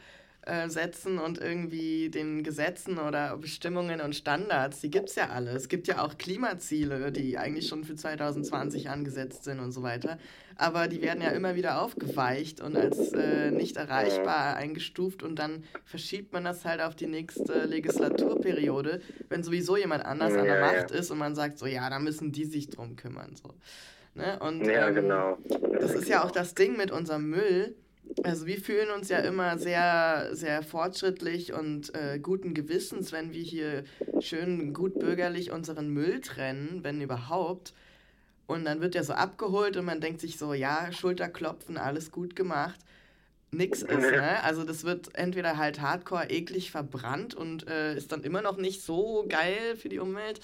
Speaker 2: äh, setzen und irgendwie den Gesetzen oder Bestimmungen und Standards, die gibt es ja alle. Es gibt ja auch Klimaziele, die eigentlich schon für 2020 angesetzt sind und so weiter. Aber die werden ja immer wieder aufgeweicht und als äh, nicht erreichbar eingestuft und dann verschiebt man das halt auf die nächste Legislaturperiode, wenn sowieso jemand anders ja, an der Macht ja. ist und man sagt so, ja, da müssen die sich drum kümmern. So. Ne? Und,
Speaker 1: ja, ähm, genau.
Speaker 2: Das ist ja auch das Ding mit unserem Müll Also wir fühlen uns ja immer sehr, sehr fortschrittlich und äh, guten Gewissens, wenn wir hier schön gut bürgerlich unseren Müll trennen, wenn überhaupt. Und dann wird er so abgeholt und man denkt sich so, ja, Schulterklopfen, alles gut gemacht. Nix ist, ne? Also das wird entweder halt hardcore eklig verbrannt und äh, ist dann immer noch nicht so geil für die Umwelt.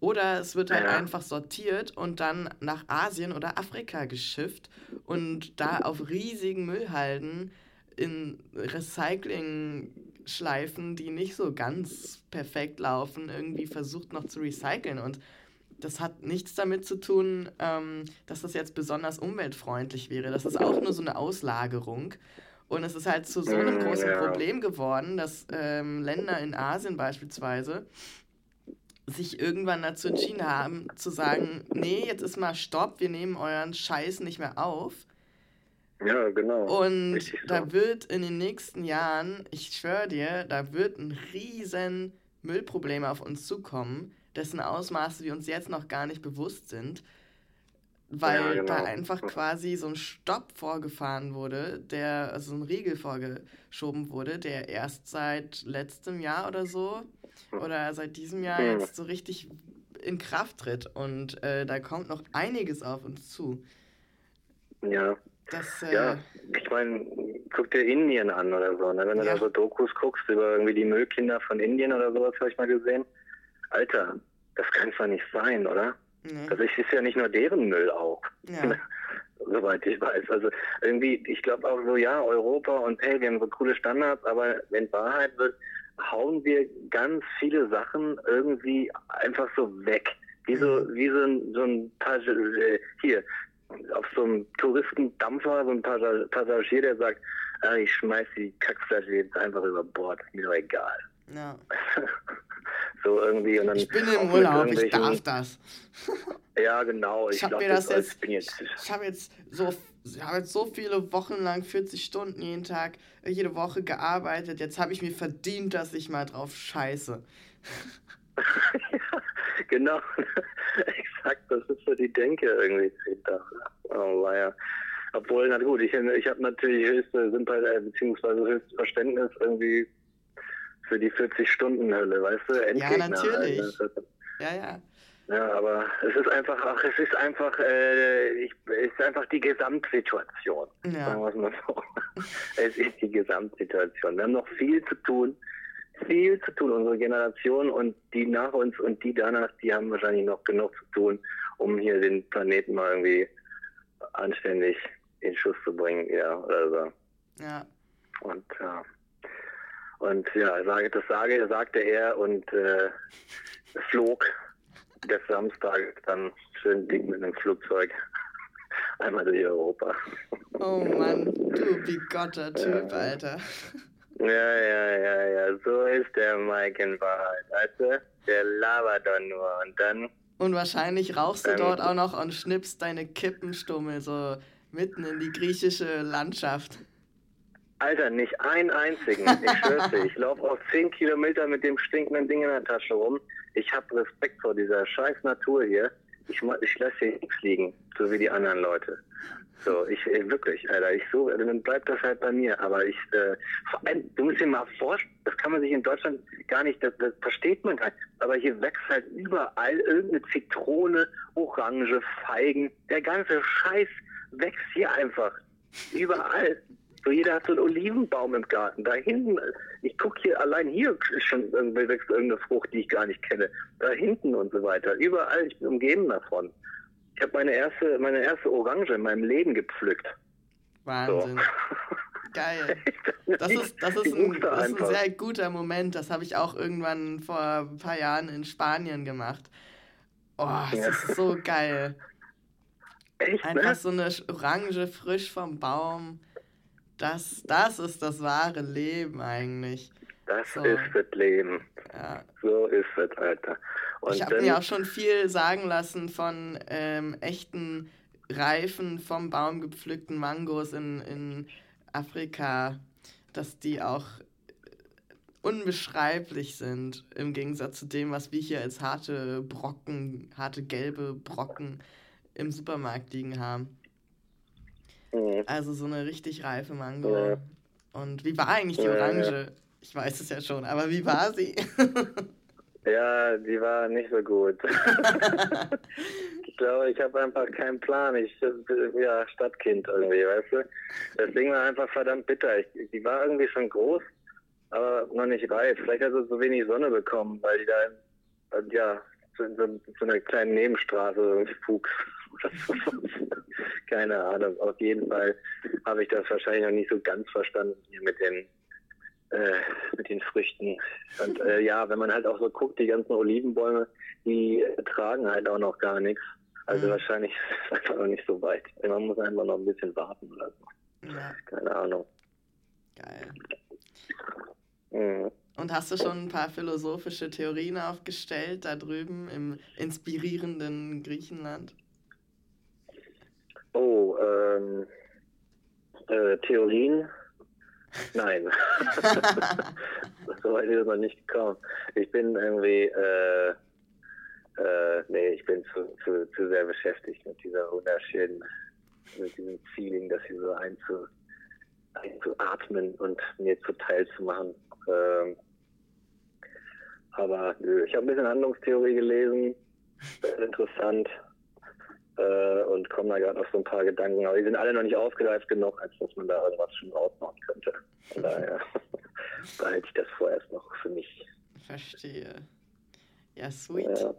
Speaker 2: Oder es wird halt ja. einfach sortiert und dann nach Asien oder Afrika geschifft und da auf riesigen Müllhalden in Recycling-Schleifen, die nicht so ganz perfekt laufen, irgendwie versucht noch zu recyceln. Und das hat nichts damit zu tun, ähm, dass das jetzt besonders umweltfreundlich wäre. Das ist auch nur so eine Auslagerung. Und es ist halt zu so einem mm, großen. Problem geworden, dass ähm, Länder in Asien beispielsweise sich irgendwann dazu entschieden haben, zu sagen, nee, jetzt ist mal Stopp, wir nehmen euren Scheiß nicht mehr auf.
Speaker 1: Ja, genau.
Speaker 2: Und so. da wird in den nächsten Jahren, ich schwöre dir, da wird ein riesen Müllproblem auf uns zukommen, dessen Ausmaße wir uns jetzt noch gar nicht bewusst sind, weil ja, genau. da einfach quasi so ein Stopp vorgefahren wurde, der, also ein Riegel vorgeschoben wurde, der erst seit letztem Jahr oder so oder seit diesem Jahr hm. jetzt so richtig in Kraft tritt. Und äh, da kommt noch einiges auf uns zu.
Speaker 1: Ja. Das, äh, ja, ich meine, guck dir Indien an oder so. Ne? Wenn du ja. da so Dokus guckst über irgendwie die Müllkinder von Indien oder sowas, habe ich mal gesehen. Alter, das kann zwar nicht sein, oder? Nee. Also es ist ja nicht nur deren Müll auch. Ja. Soweit ich weiß. Also irgendwie, ich glaube auch so, ja, Europa und hey, wir haben so coole Standards, aber in Wahrheit wird, hauen wir ganz viele Sachen irgendwie einfach so weg. Wie so, mhm. wie so ein, so ein Passagier, äh, hier, auf so einem Touristendampfer, so ein Passagier, der sagt, ah, ich schmeiß die Kackflasche jetzt einfach über Bord, ist mir doch egal. Ja. so irgendwie. Und dann
Speaker 2: ich bin im Urlaub, ich darf das.
Speaker 1: ja, genau.
Speaker 2: Ich, ich habe mir das, das jetzt, jetzt, ich habe jetzt so ich habe jetzt so viele Wochen lang 40 Stunden jeden Tag, jede Woche gearbeitet. Jetzt habe ich mir verdient, dass ich mal drauf scheiße.
Speaker 1: ja, genau. Exakt, das ist so die Denke irgendwie. Oh, war Obwohl, na gut, ich, ich habe natürlich höchste Sympathie, äh, beziehungsweise höchstes Verständnis irgendwie für die 40-Stunden-Hölle, weißt du?
Speaker 2: Endgegner, ja, natürlich. Also, ja, ja.
Speaker 1: Ja, aber es ist einfach, ach, es ist einfach, äh, ich, es ist einfach die Gesamtsituation. Ja. Sagen wir es mal so. es ist die Gesamtsituation. Wir haben noch viel zu tun, viel zu tun, unsere Generation und die nach uns und die danach, die haben wahrscheinlich noch genug zu tun, um hier den Planeten mal irgendwie anständig in Schuss zu bringen, ja, oder so. Ja. Und ja. Und ja, sage, das sage, sagte er und äh, flog des Samstags dann schön dick mit einem Flugzeug einmal durch Europa.
Speaker 2: Oh Mann, du bigotter Typ, ja. Alter.
Speaker 1: Ja, ja, ja, ja, so ist der Mike in Wahrheit, weißt du? Der labert doch nur und dann...
Speaker 2: Und wahrscheinlich rauchst du dort auch noch und schnippst deine Kippenstummel so mitten in die griechische Landschaft.
Speaker 1: Alter, nicht einen einzigen. Ich schwör's dir. Ich laufe auf 10 Kilometer mit dem stinkenden Ding in der Tasche rum. Ich habe Respekt vor dieser scheiß Natur hier. Ich, ich lasse hier nichts liegen, so wie die anderen Leute. So, ich ey, wirklich, Alter, ich so, dann bleibt das halt bei mir. Aber ich, äh, vor allem, du musst dir mal vorstellen, das kann man sich in Deutschland gar nicht, das, das versteht man gar nicht. Aber hier wächst halt überall irgendeine Zitrone, Orange, Feigen. Der ganze Scheiß wächst hier einfach. Überall. So jeder hat so einen Olivenbaum im Garten. Da hinten, ich gucke hier, allein hier schon wächst irgendeine Frucht, die ich gar nicht kenne. Da hinten und so weiter. Überall, ich bin umgeben davon. Ich habe meine erste, meine erste Orange in meinem Leben gepflückt.
Speaker 2: Wahnsinn. So. Geil. Das ist, das, ist ein, das ist ein sehr guter Moment. Das habe ich auch irgendwann vor ein paar Jahren in Spanien gemacht. Oh, das ist so geil. Echt, Einfach ne? so eine Orange frisch vom Baum. Das, das ist das wahre Leben eigentlich.
Speaker 1: Das so. ist das Leben. Ja. So ist es, Alter.
Speaker 2: Und ich habe mir auch schon viel sagen lassen von ähm, echten reifen, vom Baum gepflückten Mangos in, in Afrika, dass die auch unbeschreiblich sind im Gegensatz zu dem, was wir hier als harte Brocken, harte gelbe Brocken im Supermarkt liegen haben. Mhm. Also so eine richtig reife Mango. Ja. Und wie war eigentlich die Orange? Ja, ich weiß es ja schon, aber wie war sie?
Speaker 1: ja, die war nicht so gut. ich glaube, ich habe einfach keinen Plan. Ich bin ja Stadtkind irgendwie, weißt du? Das Ding war einfach verdammt bitter. Ich, die war irgendwie schon groß, aber noch nicht reif. Vielleicht hat sie so wenig Sonne bekommen, weil die da, ja, so, so, so einer kleinen Nebenstraße Keine Ahnung. Auf jeden Fall habe ich das wahrscheinlich noch nicht so ganz verstanden hier mit den äh, mit den Früchten. Und äh, ja, wenn man halt auch so guckt, die ganzen Olivenbäume, die tragen halt auch noch gar nichts. Also mhm. wahrscheinlich ist es einfach noch nicht so weit. Man muss einfach noch ein bisschen warten oder so. Ja. Keine Ahnung.
Speaker 2: Geil. Mhm. Und hast du schon ein paar philosophische Theorien aufgestellt da drüben im inspirierenden Griechenland?
Speaker 1: Oh, ähm, äh, Theorien? Nein. so weit ist noch nicht gekommen. Ich bin irgendwie, äh, äh, nee, ich bin zu, zu, zu sehr beschäftigt mit dieser wunderschönen, mit diesem Feeling, das hier so einzu, einzuatmen und mir zuteil zu machen. Ähm, aber nö, ich habe ein bisschen Handlungstheorie gelesen, sehr interessant äh, und komme da gerade auf so ein paar Gedanken. Aber die sind alle noch nicht ausgereift genug, als dass man da irgendwas schon rausmachen könnte. Von daher behalte ich das vorerst noch für mich.
Speaker 2: Verstehe. Ja, sweet. Ja.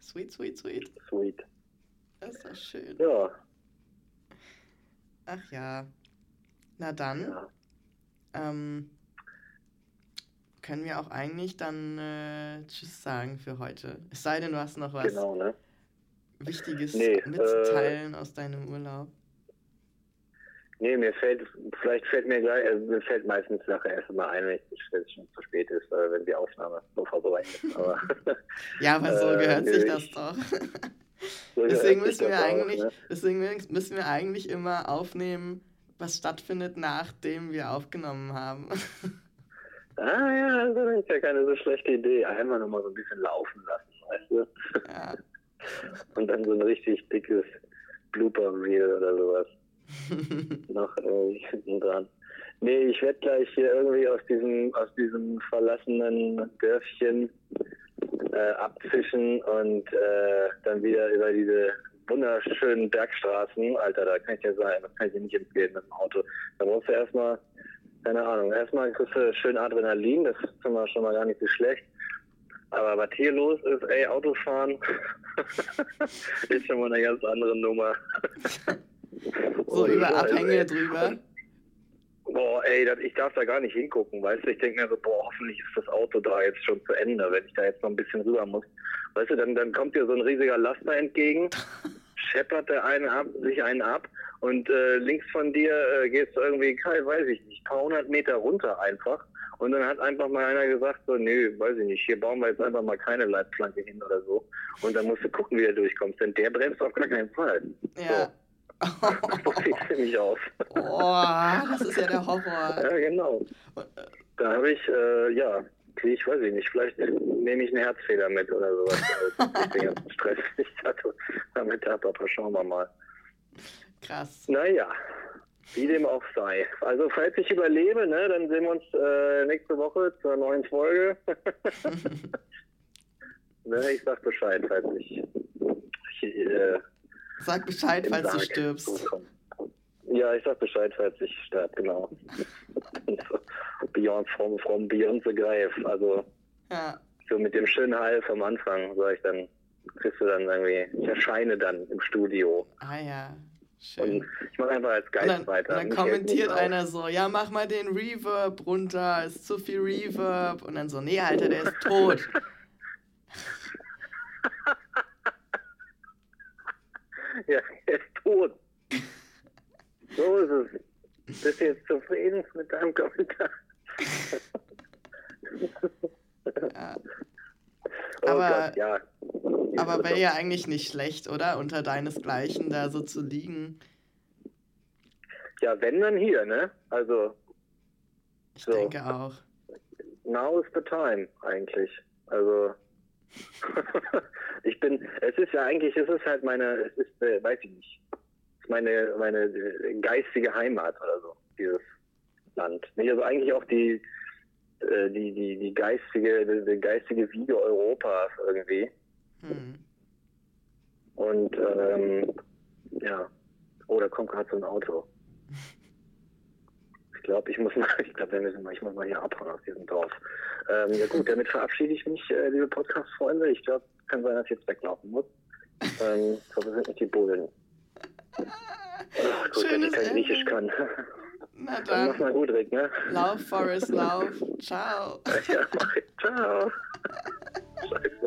Speaker 2: Sweet, sweet, sweet.
Speaker 1: Sweet.
Speaker 2: Das ist doch schön.
Speaker 1: Ja.
Speaker 2: Ach ja. Na dann. Ja. Ähm, können wir auch eigentlich dann äh, Tschüss sagen für heute. Es sei denn, du hast noch was
Speaker 1: genau, ne?
Speaker 2: Wichtiges nee, mitzuteilen äh, aus deinem Urlaub.
Speaker 1: Nee, mir fällt, vielleicht fällt mir gleich, also mir fällt meistens nachher erst mal ein, wenn es schon zu spät ist, äh, wenn die Aufnahme so vorbereitet ist. Aber,
Speaker 2: ja, aber so gehört äh, sich das doch. so deswegen, müssen wir eigentlich, auch, ne? deswegen müssen wir eigentlich immer aufnehmen, was stattfindet, nachdem wir aufgenommen haben.
Speaker 1: Ah ja, das ist ja keine so schlechte Idee. Einmal nochmal so ein bisschen laufen lassen, weißt du? Ja. Und dann so ein richtig dickes Blooper-Reel oder sowas. noch irgendwie hinten dran. Nee, ich werde gleich hier irgendwie aus diesem, aus diesem verlassenen Dörfchen äh, abfischen und äh, dann wieder über diese wunderschönen Bergstraßen. Alter, da kann ich ja sagen, das kann ich dir nicht empfehlen mit dem Auto. Da musst du erstmal keine Ahnung. Erstmal kriegst du schön Adrenalin, das ist schon mal gar nicht so schlecht. Aber was hier los ist, ey, Autofahren, ist schon mal eine ganz andere Nummer.
Speaker 2: so Und über Abhänge ey, drüber.
Speaker 1: Boah, ey, das, ich darf da gar nicht hingucken, weißt du? Ich denke mir so, boah, hoffentlich ist das Auto da jetzt schon zu Ende, wenn ich da jetzt noch ein bisschen rüber muss. Weißt du, dann, dann kommt dir so ein riesiger Laster entgegen, scheppert der einen ab, sich einen ab und äh, links von dir äh, gehst du irgendwie, weiß ich nicht, ein paar hundert Meter runter einfach. Und dann hat einfach mal einer gesagt, so, nö, weiß ich nicht, hier bauen wir jetzt einfach mal keine Leitplanke hin oder so. Und dann musst du gucken, wie du durchkommst, denn der bremst auf gar keinen Fall.
Speaker 2: Ja.
Speaker 1: So. das sieht ziemlich aus.
Speaker 2: Boah, das ist ja der Horror.
Speaker 1: ja, genau. Da habe ich, äh, ja, ich weiß ich nicht, vielleicht nehme ich einen Herzfehler mit oder sowas. Also, den ganzen Stress nicht hatte damit habe, aber schauen wir mal.
Speaker 2: Krass.
Speaker 1: Naja, wie dem auch sei. Also falls ich überlebe, ne, dann sehen wir uns äh, nächste Woche zur neuen Folge. ne, ich sag Bescheid, falls ich, ich äh,
Speaker 2: Sag Bescheid, falls du stirbst.
Speaker 1: Ja, ich sag Bescheid, falls ich sterbe, genau. beyond from, from beyond the grave. Also
Speaker 2: ja.
Speaker 1: so mit dem schönen Heil vom Anfang, sag ich dann, kriegst du dann irgendwie, ich erscheine dann im Studio.
Speaker 2: Ah ja. Schön. Und
Speaker 1: ich mache einfach als Geist
Speaker 2: dann,
Speaker 1: weiter.
Speaker 2: Und dann kommentiert einer so, ja, mach mal den Reverb runter, ist zu viel Reverb. Und dann so, nee, Alter, der ist tot.
Speaker 1: ja, er ist tot. So ist es. Bist du jetzt zufrieden mit deinem Kommentar?
Speaker 2: ja. Oh aber Gott, ja. Aber wäre ja eigentlich nicht schlecht, oder? Unter deinesgleichen da so zu liegen.
Speaker 1: Ja, wenn dann hier, ne? Also.
Speaker 2: Ich so. denke auch.
Speaker 1: Now is the time, eigentlich. Also. ich bin, es ist ja eigentlich, es ist halt meine, es ist, äh, weiß ich nicht, meine, meine geistige Heimat oder so, dieses Land. Also eigentlich auch die, äh, die, die, die geistige, die, die geistige Wiege Europas irgendwie. Hm. Und ähm, ja, oh, da kommt gerade so ein Auto. Ich glaube, ich muss mal, ich glaube, wir müssen mal, ich muss mal hier abhauen aus diesem Dorf. Ähm, ja gut, damit verabschiede ich mich, äh, liebe Podcast-Freunde. Ich glaube, kann sein, dass ich jetzt weglaufen muss. Ähm, ich hoffe, sind nicht die Bullen. Ach, gut, Schönes wenn ich kein Griechisch kann. Na dann. dann mach mal gut, Rick, ne?
Speaker 2: Lauf, Forest, lauf. Ciao.
Speaker 1: Ja, mach ich. Ciao. Scheiße.